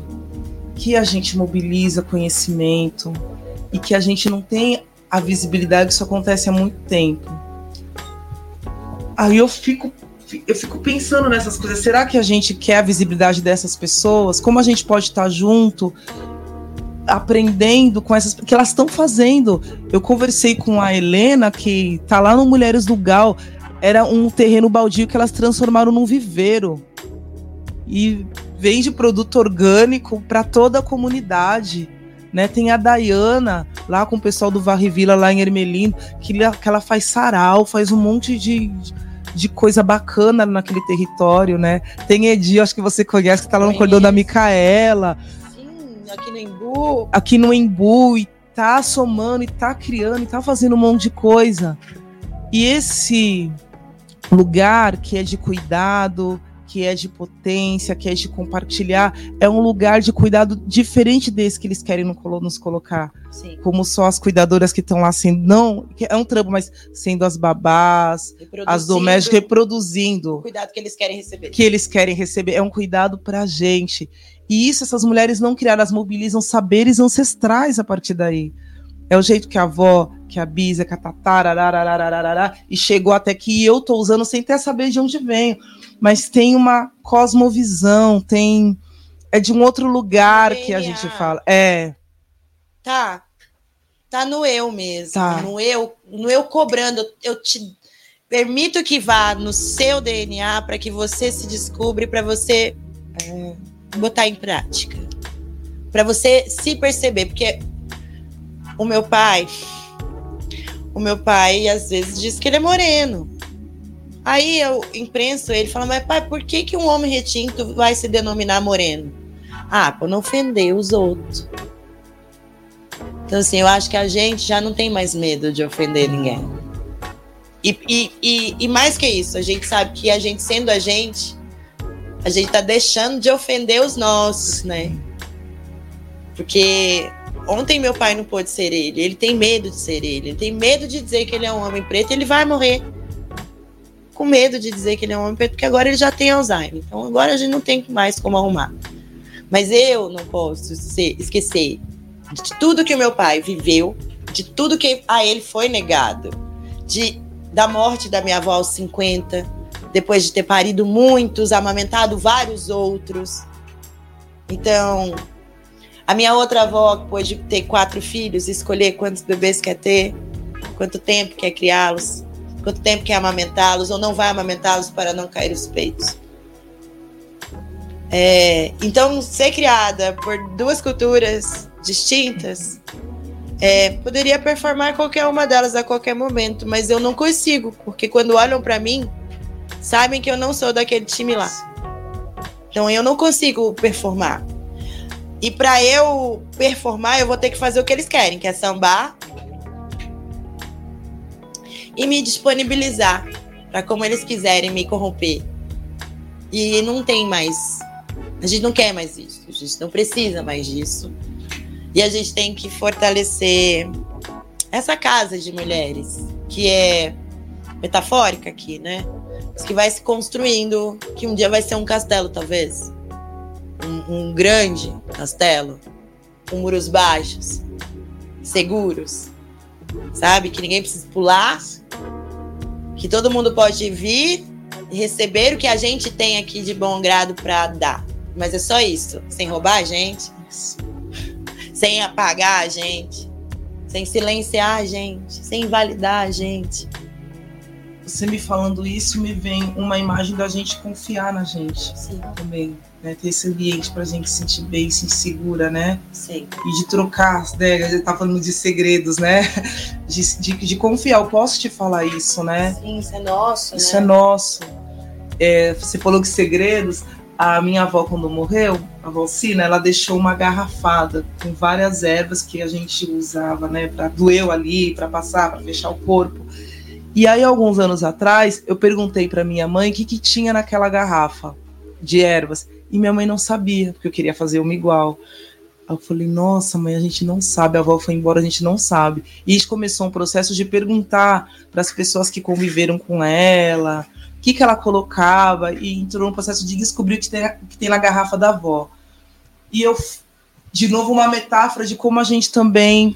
que a gente mobiliza conhecimento e que a gente não tem a visibilidade, isso acontece há muito tempo. Aí eu fico eu fico pensando nessas coisas. Será que a gente quer a visibilidade dessas pessoas? Como a gente pode estar junto, aprendendo com essas que elas estão fazendo? Eu conversei com a Helena que tá lá no Mulheres do Gal, era um terreno baldio que elas transformaram num viveiro e vende produto orgânico para toda a comunidade. Né, tem a Dayana lá com o pessoal do Varre Vila lá em Ermelino, que, que ela faz sarau, faz um monte de, de coisa bacana naquele território, né? Tem Edi, acho que você conhece, que tá lá no cordão da Micaela. Aqui no Embu. Aqui no Embu, e tá somando, e tá criando, e tá fazendo um monte de coisa. E esse lugar que é de cuidado, que é de potência, que é de compartilhar, é um lugar de cuidado diferente desse que eles querem nos colocar. Sim. Como só as cuidadoras que estão lá sendo, não, é um trampo, mas sendo as babás, as domésticas, reproduzindo. O cuidado que eles querem receber. Que eles querem receber. É um cuidado pra gente. E isso essas mulheres não criaram, elas mobilizam saberes ancestrais a partir daí. É o jeito que a avó, que a bisa, que a tatara, e chegou até que eu tô usando sem até saber de onde venho mas tem uma cosmovisão, tem é de um outro lugar que a gente fala. É. Tá. Tá no eu mesmo, tá. no eu, no eu cobrando, eu te permito que vá no seu DNA para que você se descubra, para você é, botar em prática, para você se perceber, porque o meu pai, o meu pai às vezes diz que ele é moreno. Aí eu imprenso ele fala, mas pai, por que, que um homem retinto vai se denominar moreno? Ah, para não ofender os outros. Então, assim, eu acho que a gente já não tem mais medo de ofender ninguém. E, e, e, e mais que isso, a gente sabe que a gente sendo a gente, a gente tá deixando de ofender os nossos, né? Porque ontem meu pai não pôde ser ele, ele tem medo de ser ele, ele tem medo de dizer que ele é um homem preto, ele vai morrer com medo de dizer que ele é um homem preto, porque agora ele já tem Alzheimer. Então agora a gente não tem mais como arrumar. Mas eu não posso ser, esquecer de tudo que o meu pai viveu, de tudo que a ele foi negado, de da morte da minha avó aos 50, depois de ter parido muitos, amamentado vários outros. Então, a minha outra avó, depois de ter quatro filhos, escolher quantos bebês quer ter, quanto tempo quer criá-los quanto tempo quer amamentá-los ou não vai amamentá-los para não cair os peitos. É, então, ser criada por duas culturas distintas, é, poderia performar qualquer uma delas a qualquer momento, mas eu não consigo, porque quando olham para mim, sabem que eu não sou daquele time lá. Então, eu não consigo performar. E para eu performar, eu vou ter que fazer o que eles querem, que é sambar e me disponibilizar para como eles quiserem me corromper. E não tem mais. A gente não quer mais isso. A gente não precisa mais disso. E a gente tem que fortalecer essa casa de mulheres, que é metafórica aqui, né? Mas que vai se construindo, que um dia vai ser um castelo, talvez. Um, um grande castelo, com muros baixos, seguros, sabe? Que ninguém precisa pular que todo mundo pode vir e receber o que a gente tem aqui de bom grado para dar. Mas é só isso, sem roubar a gente, sem apagar a gente, sem silenciar a gente, sem invalidar a gente. Você me falando isso, me vem uma imagem da gente confiar na gente Sim. também né? Ter esse ambiente para a gente se sentir bem, se sentir segura, né? Sim. E de trocar, né? A gente tá falando de segredos, né? De, de, de confiar, eu posso te falar isso, né? Sim, isso é nosso, Isso né? é nosso. É, você falou que segredos, a minha avó, quando morreu, a Valcina, ela deixou uma garrafada com várias ervas que a gente usava, né, para doeu ali, para passar, para fechar o corpo. E aí, alguns anos atrás, eu perguntei para minha mãe o que, que tinha naquela garrafa de ervas. E minha mãe não sabia, porque eu queria fazer uma igual. Aí eu falei, nossa, mãe, a gente não sabe, a avó foi embora, a gente não sabe. E gente começou um processo de perguntar para as pessoas que conviveram com ela, o que, que ela colocava, e entrou no processo de descobrir o que tem, que tem na garrafa da avó. E eu, de novo, uma metáfora de como a gente também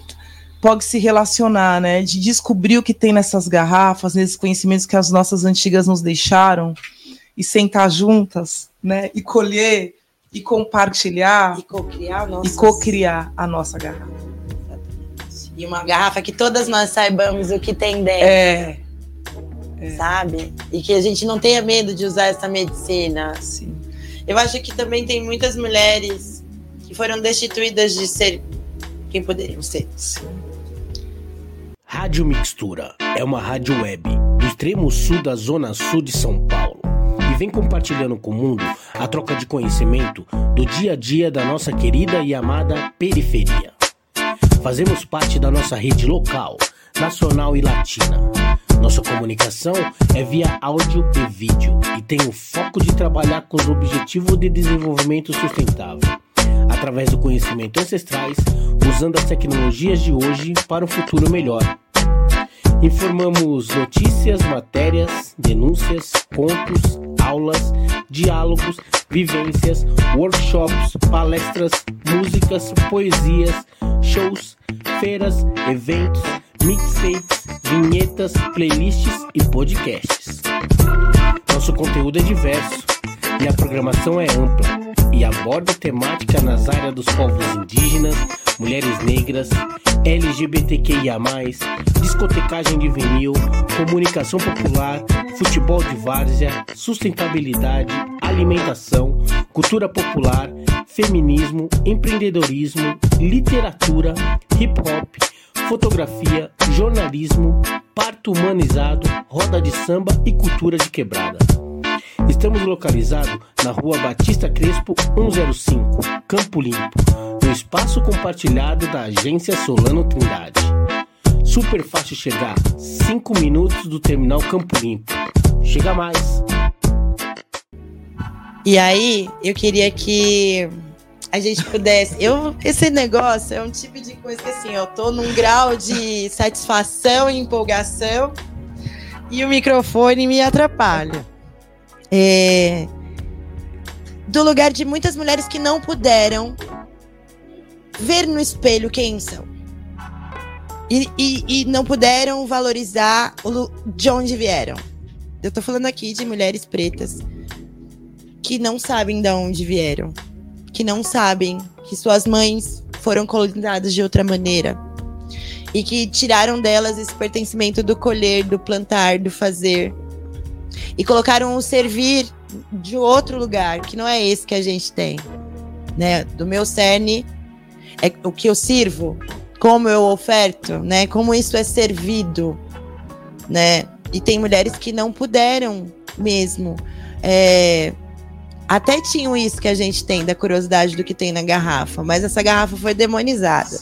pode se relacionar, né? De descobrir o que tem nessas garrafas, nesses conhecimentos que as nossas antigas nos deixaram, e sentar juntas, né? E colher e compartilhar e co-criar, e co-criar a nossa garrafa. E uma garrafa que todas nós saibamos o que tem dentro. É. é. Sabe? E que a gente não tenha medo de usar essa medicina. Sim. Eu acho que também tem muitas mulheres que foram destituídas de ser quem poderiam ser. Sim. Rádio Mixtura é uma rádio web do extremo sul da zona sul de São Paulo vem compartilhando com o mundo a troca de conhecimento do dia a dia da nossa querida e amada periferia. Fazemos parte da nossa rede local, nacional e latina. Nossa comunicação é via áudio e vídeo e tem o foco de trabalhar com os objetivos de desenvolvimento sustentável através do conhecimento ancestrais, usando as tecnologias de hoje para um futuro melhor. Informamos notícias, matérias, denúncias, contos, aulas, diálogos, vivências, workshops, palestras, músicas, poesias, shows, feiras, eventos, mixtapes, vinhetas, playlists e podcasts. Nosso conteúdo é diverso e a programação é ampla e aborda temática nas áreas dos povos indígenas, mulheres negras, LGBTQIA, discotecagem de vinil, comunicação popular, futebol de várzea, sustentabilidade, alimentação, cultura popular, feminismo, empreendedorismo, literatura, hip hop, fotografia, jornalismo, parto humanizado, roda de samba e cultura de quebrada. Estamos localizados na rua Batista Crespo 105, Campo Limpo, no espaço compartilhado da agência Solano Trindade. Super fácil chegar, 5 minutos do terminal Campo Limpo. Chega mais! E aí, eu queria que a gente pudesse. Eu, esse negócio é um tipo de coisa que assim, eu tô num grau de satisfação e empolgação e o microfone me atrapalha é, do lugar de muitas mulheres que não puderam ver no espelho quem são. E, e, e não puderam valorizar o, de onde vieram. Eu tô falando aqui de mulheres pretas que não sabem de onde vieram, que não sabem que suas mães foram colonizadas de outra maneira e que tiraram delas esse pertencimento do colher, do plantar, do fazer e colocaram o servir de outro lugar, que não é esse que a gente tem. Né? Do meu cerne é o que eu sirvo, como eu oferto, né? Como isso é servido, né? E tem mulheres que não puderam mesmo. É, até tinham isso que a gente tem, da curiosidade do que tem na garrafa, mas essa garrafa foi demonizada.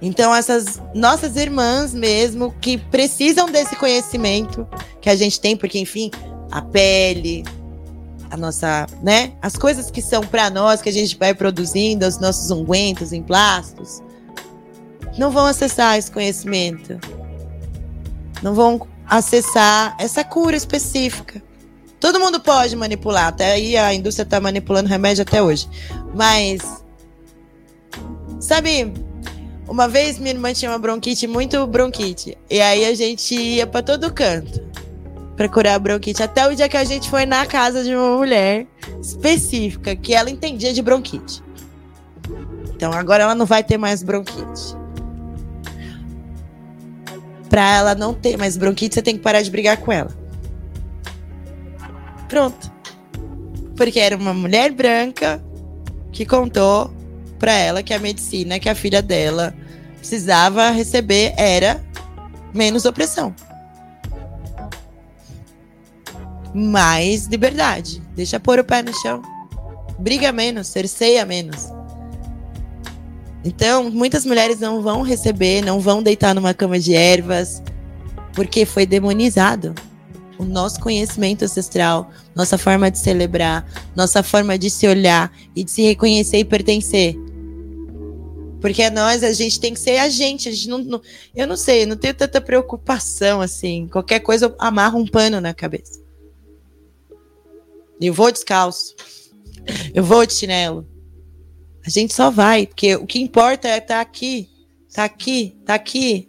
Então, essas nossas irmãs mesmo, que precisam desse conhecimento que a gente tem, porque, enfim, a pele, a nossa, né? As coisas que são para nós, que a gente vai produzindo, os nossos ungüentos, emplásticos, não vão acessar esse conhecimento. Não vão acessar essa cura específica. Todo mundo pode manipular, até aí a indústria está manipulando remédio até hoje. Mas, sabe, uma vez minha irmã tinha uma bronquite, muito bronquite. E aí a gente ia para todo canto para curar a bronquite. Até o dia que a gente foi na casa de uma mulher específica, que ela entendia de bronquite. Então agora ela não vai ter mais bronquite. Pra ela não ter mais bronquite, você tem que parar de brigar com ela. Pronto. Porque era uma mulher branca que contou para ela que a medicina que a filha dela precisava receber era menos opressão. Mais liberdade. Deixa pôr o pé no chão. Briga menos, cerceia menos. Então, muitas mulheres não vão receber, não vão deitar numa cama de ervas, porque foi demonizado. O nosso conhecimento ancestral, nossa forma de celebrar, nossa forma de se olhar e de se reconhecer e pertencer. Porque nós, a gente tem que ser a gente. A gente não, não, eu não sei, não tenho tanta preocupação assim. Qualquer coisa eu amarro um pano na cabeça. Eu vou descalço. Eu vou de chinelo. A gente só vai, porque o que importa é estar tá aqui, tá aqui, tá aqui.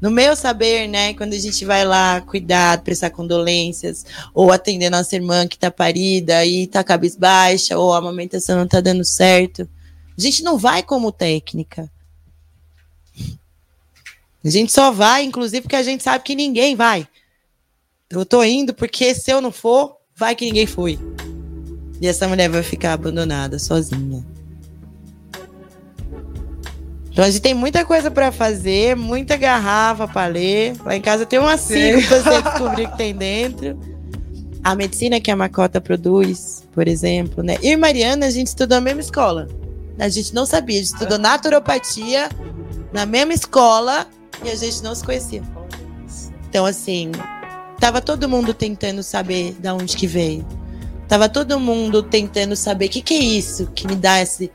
No meu saber, né, quando a gente vai lá cuidar, prestar condolências, ou atender nossa irmã que tá parida e tá cabisbaixa, ou a amamentação não tá dando certo, a gente não vai como técnica. A gente só vai, inclusive, porque a gente sabe que ninguém vai. Eu tô indo porque se eu não for, vai que ninguém foi. E essa mulher vai ficar abandonada, sozinha. Então a gente tem muita coisa para fazer, muita garrafa para ler. Lá em casa tem umas cinco para você descobrir o que tem dentro. A medicina que a Macota produz, por exemplo, né? Eu e Mariana, a gente estudou na mesma escola. A gente não sabia, a gente estudou naturopatia na mesma escola e a gente não se conhecia. Então, assim, tava todo mundo tentando saber de onde que veio. Tava todo mundo tentando saber o que, que é isso que me dá esse,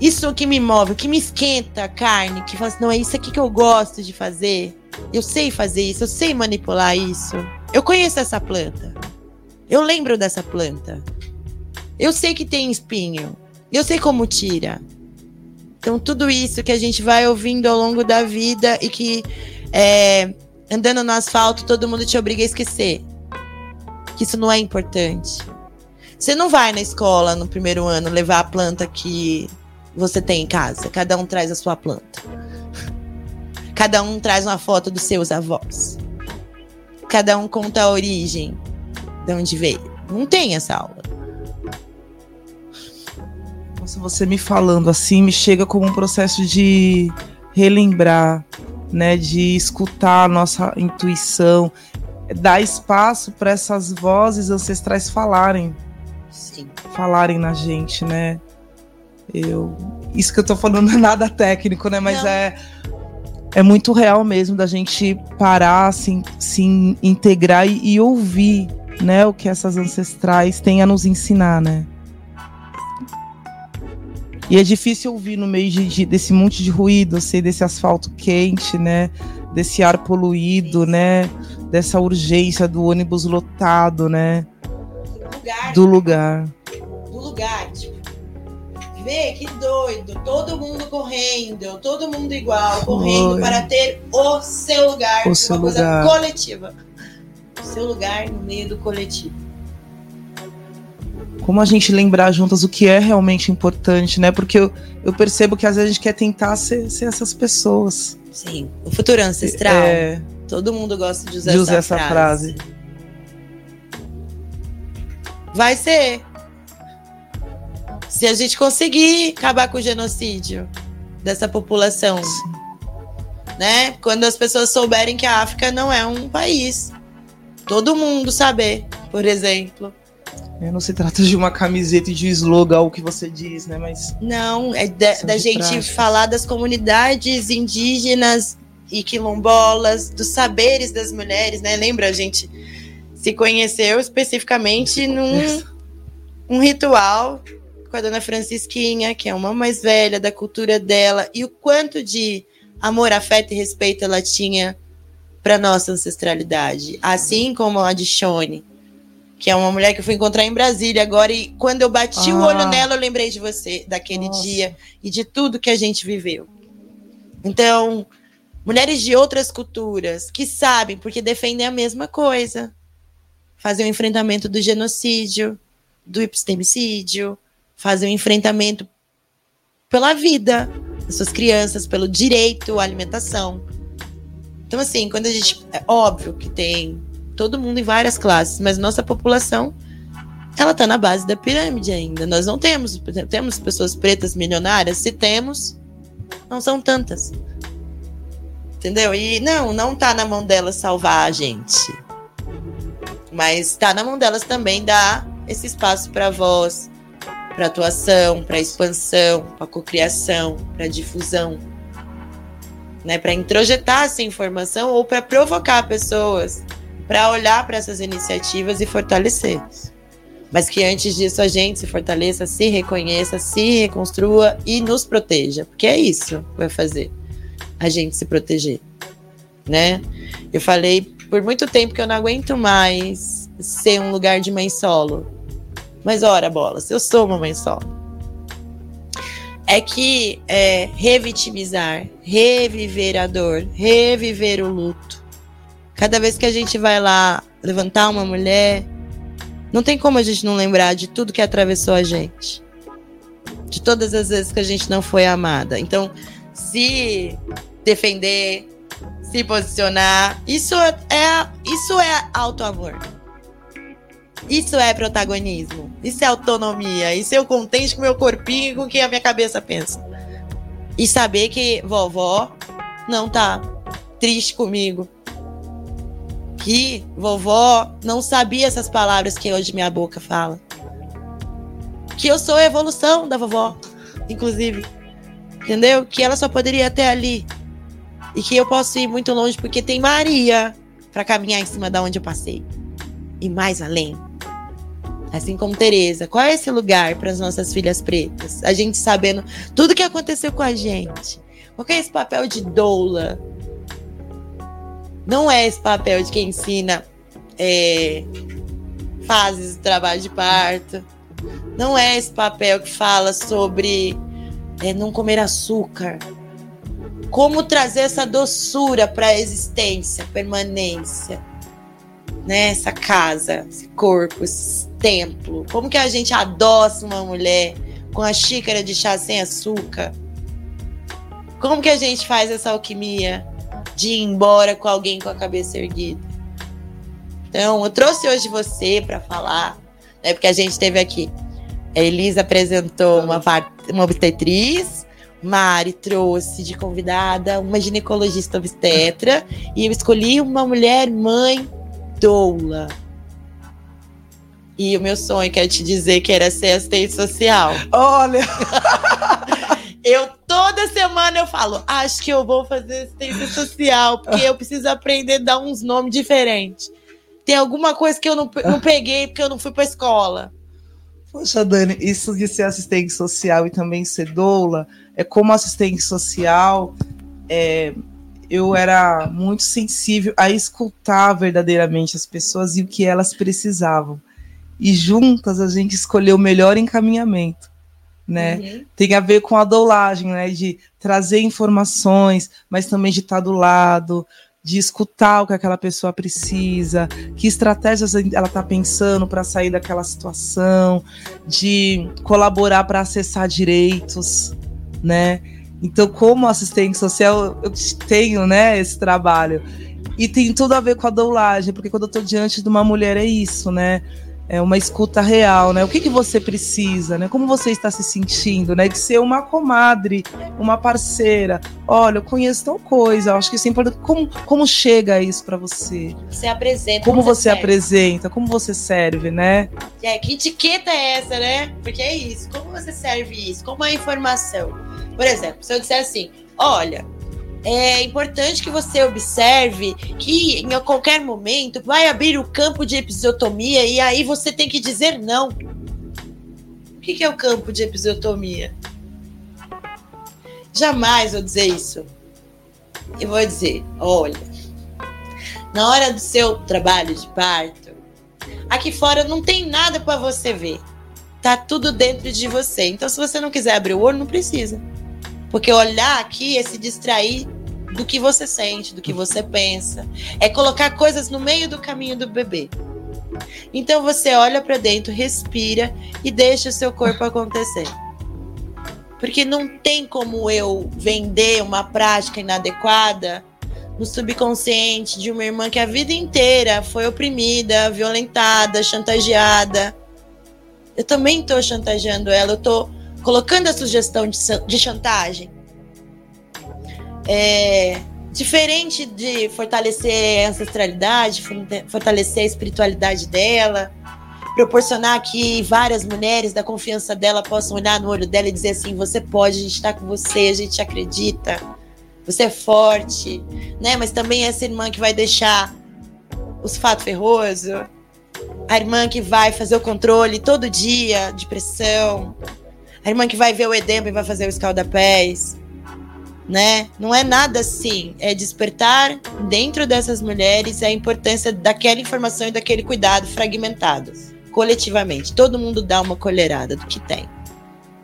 isso que me move, que me esquenta a carne, que fala assim, não, é isso aqui que eu gosto de fazer. Eu sei fazer isso, eu sei manipular isso. Eu conheço essa planta. Eu lembro dessa planta. Eu sei que tem espinho. Eu sei como tira. Então, tudo isso que a gente vai ouvindo ao longo da vida e que é, andando no asfalto todo mundo te obriga a esquecer. Que isso não é importante. Você não vai na escola no primeiro ano levar a planta que você tem em casa. Cada um traz a sua planta. Cada um traz uma foto dos seus avós. Cada um conta a origem de onde veio. Não tem essa aula. Nossa, você me falando assim me chega como um processo de relembrar, né, de escutar a nossa intuição, dar espaço para essas vozes ancestrais falarem. Sim. Falarem na gente, né? Eu, isso que eu tô falando não é nada técnico, né? Mas é é muito real mesmo da gente parar, assim, se integrar e, e, ouvir, né, o que essas ancestrais têm a nos ensinar, né? E é difícil ouvir no meio de, de, desse monte de ruído, assim, desse asfalto quente, né? Desse ar poluído, né? Dessa urgência do ônibus lotado, né? Do lugar. Do lugar. Do lugar, tipo Vê que doido, todo mundo correndo, todo mundo igual, correndo Oi. para ter o seu lugar, o seu uma lugar. coisa coletiva. O seu lugar no meio do coletivo. Como a gente lembrar juntas o que é realmente importante, né? Porque eu, eu percebo que às vezes a gente quer tentar ser, ser essas pessoas. Sim, o futuro ancestral. É, todo mundo gosta de usar, de usar essa, essa frase. frase. Vai ser. Se a gente conseguir acabar com o genocídio dessa população, né? Quando as pessoas souberem que a África não é um país. Todo mundo saber, por exemplo. É, não se trata de uma camiseta e de um slogan, o que você diz, né? Mas. Não, é da, da gente práticas. falar das comunidades indígenas e quilombolas, dos saberes das mulheres, né? Lembra, a gente se conheceu especificamente num um ritual com a dona Francisquinha, que é uma mais velha da cultura dela, e o quanto de amor, afeto e respeito ela tinha para nossa ancestralidade. Assim como a de Shone, que é uma mulher que eu fui encontrar em Brasília agora, e quando eu bati ah. o olho nela, eu lembrei de você, daquele nossa. dia e de tudo que a gente viveu. Então, mulheres de outras culturas que sabem, porque defendem a mesma coisa, fazem o enfrentamento do genocídio, do epistemicídio, fazer um enfrentamento pela vida das suas crianças, pelo direito à alimentação. Então, assim, quando a gente. É óbvio que tem todo mundo em várias classes, mas nossa população ela tá na base da pirâmide ainda. Nós não temos, temos pessoas pretas milionárias, se temos, não são tantas. Entendeu? E não, não tá na mão delas salvar a gente. Mas tá na mão delas também dar esse espaço para voz, para atuação, para expansão, para cocriação, para difusão, né, para introjetar essa informação ou para provocar pessoas para olhar para essas iniciativas e fortalecer. Mas que antes disso a gente se fortaleça, se reconheça, se reconstrua e nos proteja, porque é isso que vai fazer a gente se proteger, né? Eu falei por muito tempo que eu não aguento mais ser um lugar de mãe solo. Mas ora, bolas, eu sou uma mãe solo. É que é, revitimizar, reviver a dor, reviver o luto. Cada vez que a gente vai lá levantar uma mulher, não tem como a gente não lembrar de tudo que atravessou a gente. De todas as vezes que a gente não foi amada. Então, se defender, se posicionar, isso é, isso é auto-amor. Isso é protagonismo. Isso é autonomia. Isso é o contente com meu corpinho e com o que a minha cabeça pensa. E saber que vovó não tá triste comigo. Que vovó não sabia essas palavras que hoje minha boca fala. Que eu sou a evolução da vovó, inclusive. Entendeu? Que ela só poderia até ali. E que eu posso ir muito longe porque tem Maria para caminhar em cima da onde eu passei. E mais além. Assim como Tereza, qual é esse lugar para as nossas filhas pretas? A gente sabendo tudo que aconteceu com a gente. Qual é esse papel de doula? Não é esse papel de quem ensina é, fases do trabalho de parto. Não é esse papel que fala sobre é, não comer açúcar. Como trazer essa doçura para a existência, permanência né, casa, esse corpo, esse templo? Como que a gente adoça uma mulher com a xícara de chá sem açúcar? Como que a gente faz essa alquimia de ir embora com alguém com a cabeça erguida? Então, eu trouxe hoje você para falar, né, porque a gente teve aqui. A Elisa apresentou uma, uma obstetriz, Mari trouxe de convidada uma ginecologista obstetra, e eu escolhi uma mulher mãe doula. E o meu sonho, quero te dizer, que era ser assistente social. Olha! eu toda semana eu falo, acho que eu vou fazer assistência social, porque eu preciso aprender a dar uns nomes diferentes. Tem alguma coisa que eu não, não peguei porque eu não fui pra escola. Poxa, Dani, isso de ser assistente social e também ser doula, é como assistente social, é, eu era muito sensível a escutar verdadeiramente as pessoas e o que elas precisavam. E juntas a gente escolheu o melhor encaminhamento, né? Uhum. Tem a ver com a doulagem, né? De trazer informações, mas também de estar do lado, de escutar o que aquela pessoa precisa, que estratégias ela está pensando para sair daquela situação, de colaborar para acessar direitos, né? Então, como assistente social, eu tenho, né, esse trabalho. E tem tudo a ver com a doulagem, porque quando eu estou diante de uma mulher é isso, né? É uma escuta real, né? O que, que você precisa, né? Como você está se sentindo, né? De ser uma comadre, uma parceira. Olha, eu conheço tal coisa, eu acho que isso é importante. Como, como chega isso para você? Você apresenta. Como, você, você apresenta, como você serve, né? É, que etiqueta é essa, né? Porque é isso. Como você serve isso? Como a informação? Por exemplo, se eu disser assim, olha, é importante que você observe que em qualquer momento vai abrir o campo de episiotomia e aí você tem que dizer não. O que é o campo de episiotomia? Jamais vou dizer isso. Eu vou dizer, olha, na hora do seu trabalho de parto, aqui fora não tem nada para você ver. Tá tudo dentro de você. Então, se você não quiser abrir o olho, não precisa. Porque olhar aqui é se distrair do que você sente, do que você pensa. É colocar coisas no meio do caminho do bebê. Então você olha para dentro, respira e deixa o seu corpo acontecer. Porque não tem como eu vender uma prática inadequada no subconsciente de uma irmã que a vida inteira foi oprimida, violentada, chantageada. Eu também estou chantageando ela, eu estou colocando a sugestão de, de chantagem. É, diferente de fortalecer a ancestralidade, fortalecer a espiritualidade dela, proporcionar que várias mulheres da confiança dela possam olhar no olho dela e dizer assim: você pode, a gente está com você, a gente acredita, você é forte, né? Mas também essa irmã que vai deixar os fatos ferroso, a irmã que vai fazer o controle todo dia de pressão, a irmã que vai ver o edema e vai fazer o escaldapés, né? Não é nada assim. É despertar dentro dessas mulheres a importância daquela informação e daquele cuidado fragmentado, coletivamente. Todo mundo dá uma colherada do que tem.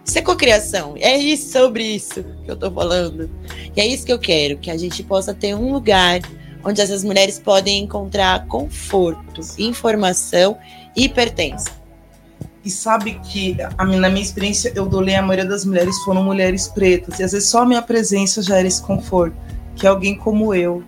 Isso é cocriação. É isso, sobre isso que eu tô falando. E é isso que eu quero, que a gente possa ter um lugar onde essas mulheres podem encontrar conforto, informação e pertença. E sabe que, a, na minha experiência, eu dolei a maioria das mulheres foram mulheres pretas. E às vezes só a minha presença já era esse conforto. Que é alguém como eu.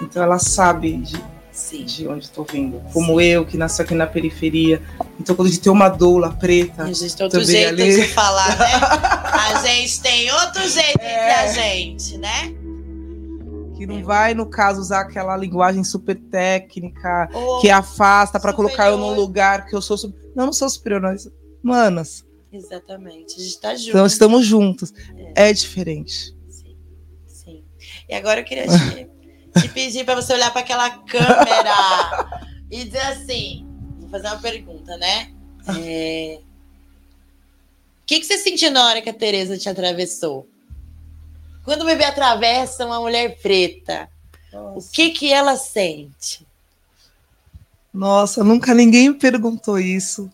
Então ela sabe de, Sim. de onde estou vindo. Como Sim. eu, que nasci aqui na periferia. Então quando a gente tem uma doula preta. A gente tem outro jeito ali... de falar, né? a gente tem outro jeito é. entre a gente, né? Que não vai, no caso, usar aquela linguagem super técnica, oh, que afasta para colocar eu num lugar que eu sou. Não, não sou superior, nós. Manas. Exatamente. A gente tá junto. Então estamos juntos. É, é diferente. Sim. Sim. E agora eu queria te, te pedir para você olhar para aquela câmera e dizer assim: vou fazer uma pergunta, né? É... O que, que você sentiu na hora que a Tereza te atravessou? Quando o bebê atravessa uma mulher preta, Nossa. o que que ela sente? Nossa, nunca ninguém me perguntou isso.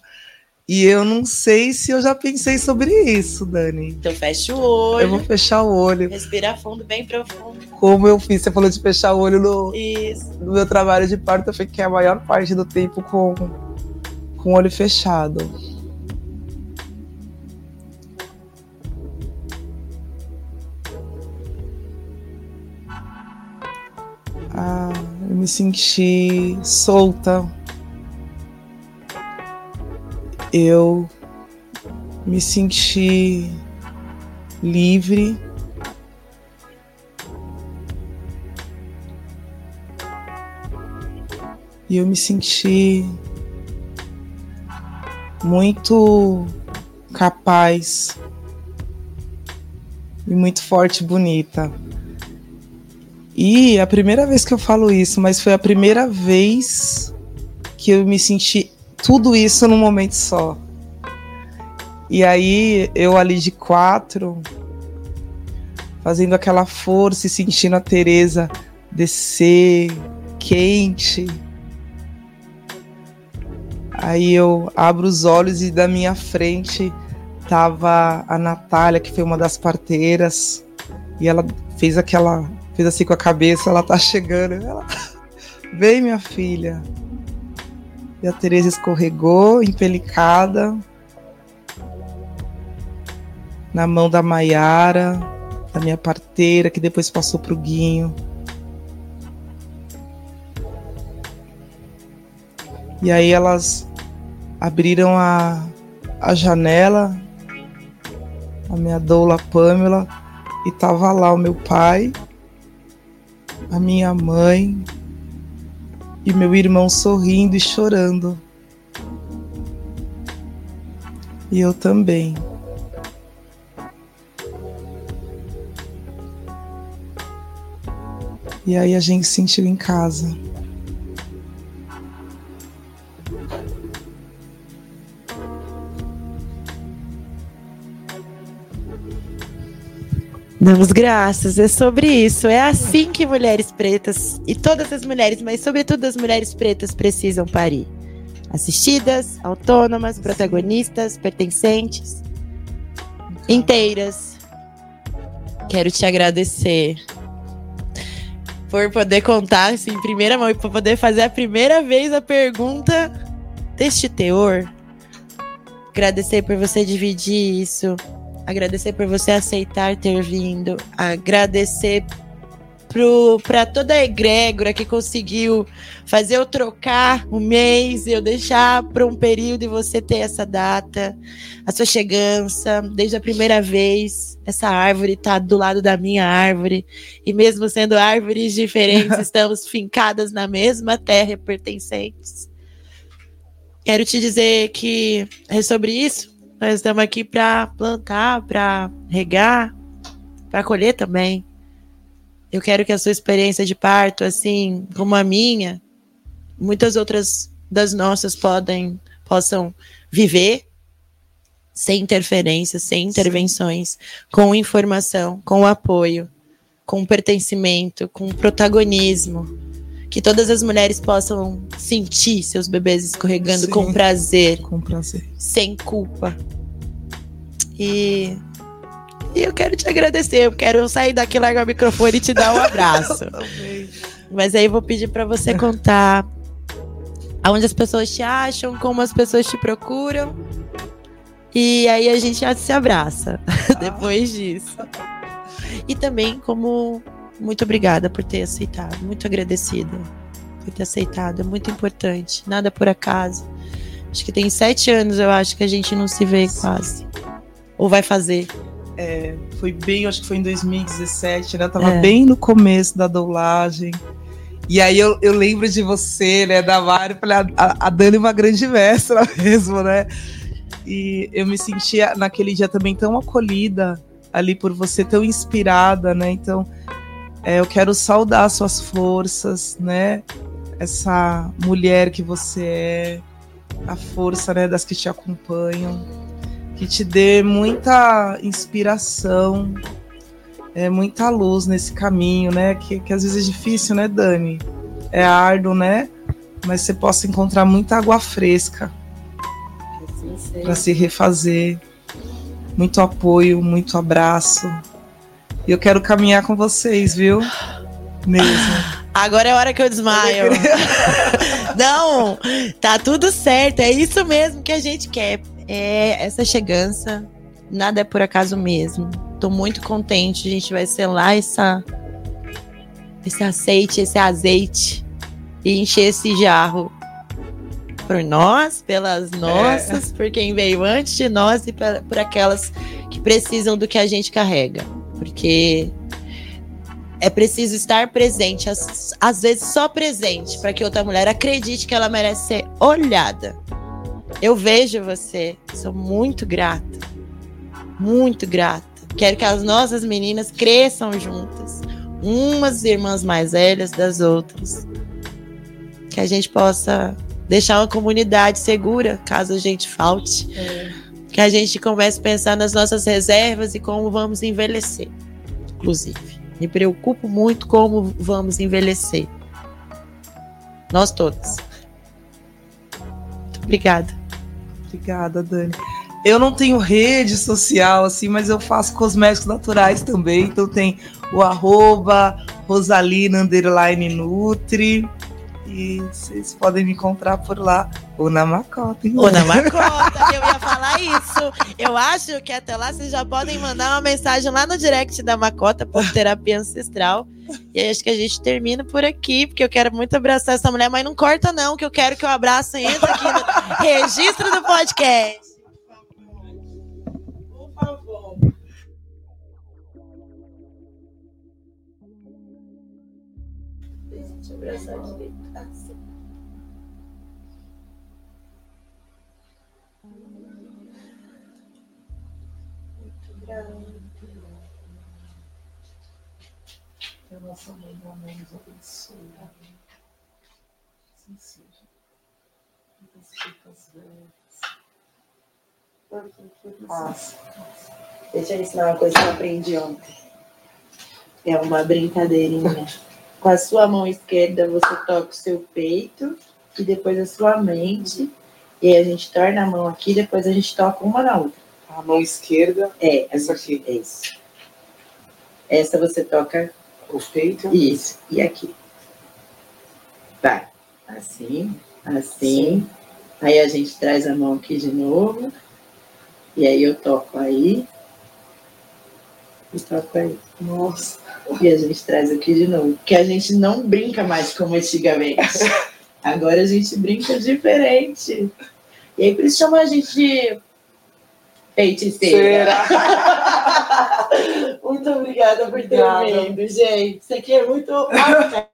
E eu não sei se eu já pensei sobre isso, Dani. Então fecha o olho. Eu vou fechar o olho. Respira fundo, bem profundo. Como eu fiz, você falou de fechar o olho no, no meu trabalho de parto, eu fiquei a maior parte do tempo com, com o olho fechado. Me senti solta. Eu me senti livre. E eu me senti muito capaz e muito forte e bonita. E a primeira vez que eu falo isso, mas foi a primeira vez que eu me senti tudo isso num momento só. E aí eu ali de quatro, fazendo aquela força e sentindo a Teresa descer quente. Aí eu abro os olhos e da minha frente tava a Natália, que foi uma das parteiras, e ela fez aquela Fez assim com a cabeça, ela tá chegando. Ela... Vem, minha filha. E a Tereza escorregou, empelicada. Na mão da Maiara, da minha parteira, que depois passou pro Guinho. E aí elas abriram a, a janela, a minha doula Pamela, e tava lá o meu pai a minha mãe e meu irmão sorrindo e chorando. E eu também. E aí a gente se sentiu em casa. Damos graças, é sobre isso. É assim que mulheres pretas, e todas as mulheres, mas sobretudo as mulheres pretas, precisam parir. Assistidas, autônomas, protagonistas, pertencentes, inteiras. Quero te agradecer por poder contar assim, em primeira mão e por poder fazer a primeira vez a pergunta deste teor. Agradecer por você dividir isso agradecer por você aceitar ter vindo, agradecer para toda a egrégora que conseguiu fazer eu trocar o mês, eu deixar para um período e você ter essa data, a sua chegança, desde a primeira vez, essa árvore está do lado da minha árvore, e mesmo sendo árvores diferentes, estamos fincadas na mesma terra pertencentes. quero te dizer que é sobre isso. Nós estamos aqui para plantar, para regar, para colher também. Eu quero que a sua experiência de parto, assim como a minha, muitas outras das nossas podem possam viver sem interferências, sem intervenções, com informação, com apoio, com pertencimento, com protagonismo. Que todas as mulheres possam sentir seus bebês escorregando Sim, com prazer. Com prazer. Sem culpa. E, e eu quero te agradecer. Eu quero sair daqui, largar o microfone e te dar um abraço. Mas aí eu vou pedir para você contar aonde as pessoas te acham, como as pessoas te procuram. E aí a gente já se abraça depois disso. E também como muito obrigada por ter aceitado, muito agradecida por ter aceitado, é muito importante, nada por acaso. Acho que tem sete anos, eu acho que a gente não se vê quase. Ou vai fazer. É, foi bem, acho que foi em 2017, né? Eu tava é. bem no começo da doulagem. E aí eu, eu lembro de você, né, da Mari, falei, a, a Dani é uma grande mestra mesmo, né? E eu me sentia naquele dia também tão acolhida ali por você, tão inspirada, né? Então, é, eu quero saudar suas forças, né? Essa mulher que você é, a força, né, das que te acompanham, que te dê muita inspiração, é, muita luz nesse caminho, né? Que, que às vezes é difícil, né, Dani? É árduo, né? Mas você possa encontrar muita água fresca para se refazer. Muito apoio, muito abraço. E eu quero caminhar com vocês, viu? Mesmo. Agora é a hora que eu desmaio. Não, tá tudo certo. É isso mesmo que a gente quer. É essa chegança. Nada é por acaso mesmo. Tô muito contente. A gente vai selar essa, esse aceite, esse azeite e encher esse jarro por nós, pelas é. nossas, é. por quem veio antes de nós e por aquelas que precisam do que a gente carrega. Porque é preciso estar presente, às, às vezes só presente, para que outra mulher acredite que ela merece ser olhada. Eu vejo você, sou muito grata, muito grata. Quero que as nossas meninas cresçam juntas, umas irmãs mais velhas das outras. Que a gente possa deixar uma comunidade segura caso a gente falte. É. Que a gente comece a pensar nas nossas reservas e como vamos envelhecer, inclusive. Me preocupo muito como vamos envelhecer. Nós todas. Muito obrigada. Obrigada, Dani. Eu não tenho rede social, assim, mas eu faço cosméticos naturais também. Então tem o arroba Rosalina Nutri. E vocês podem me encontrar por lá ou na Macota. Ou na Macota, eu ia falar isso. Eu acho que até lá vocês já podem mandar uma mensagem lá no direct da Macota por terapia ancestral. E acho que a gente termina por aqui, porque eu quero muito abraçar essa mulher, mas não corta não, que eu quero que o abraço entre aqui no registro do podcast. Deixa eu abraçar direito. Que a nossa mãe do amor nos abençoe. Assim seja. Muitas fitas velhas. Deixa eu ensinar uma coisa que eu aprendi ontem. É uma brincadeirinha. Com a sua mão esquerda, você toca o seu peito e depois a sua mente. E aí a gente torna a mão aqui, depois a gente toca uma na outra. A mão esquerda. É, essa aqui. É isso. Essa você toca o peito. Isso. E aqui. Vai. Assim, assim. Sim. Aí a gente traz a mão aqui de novo. E aí eu toco aí. E. Nossa. E a gente traz aqui de novo. Porque a gente não brinca mais como antigamente. Agora a gente brinca diferente. E aí por isso chama a gente de feiticeira. Muito obrigada por ter vindo, gente. Isso aqui é muito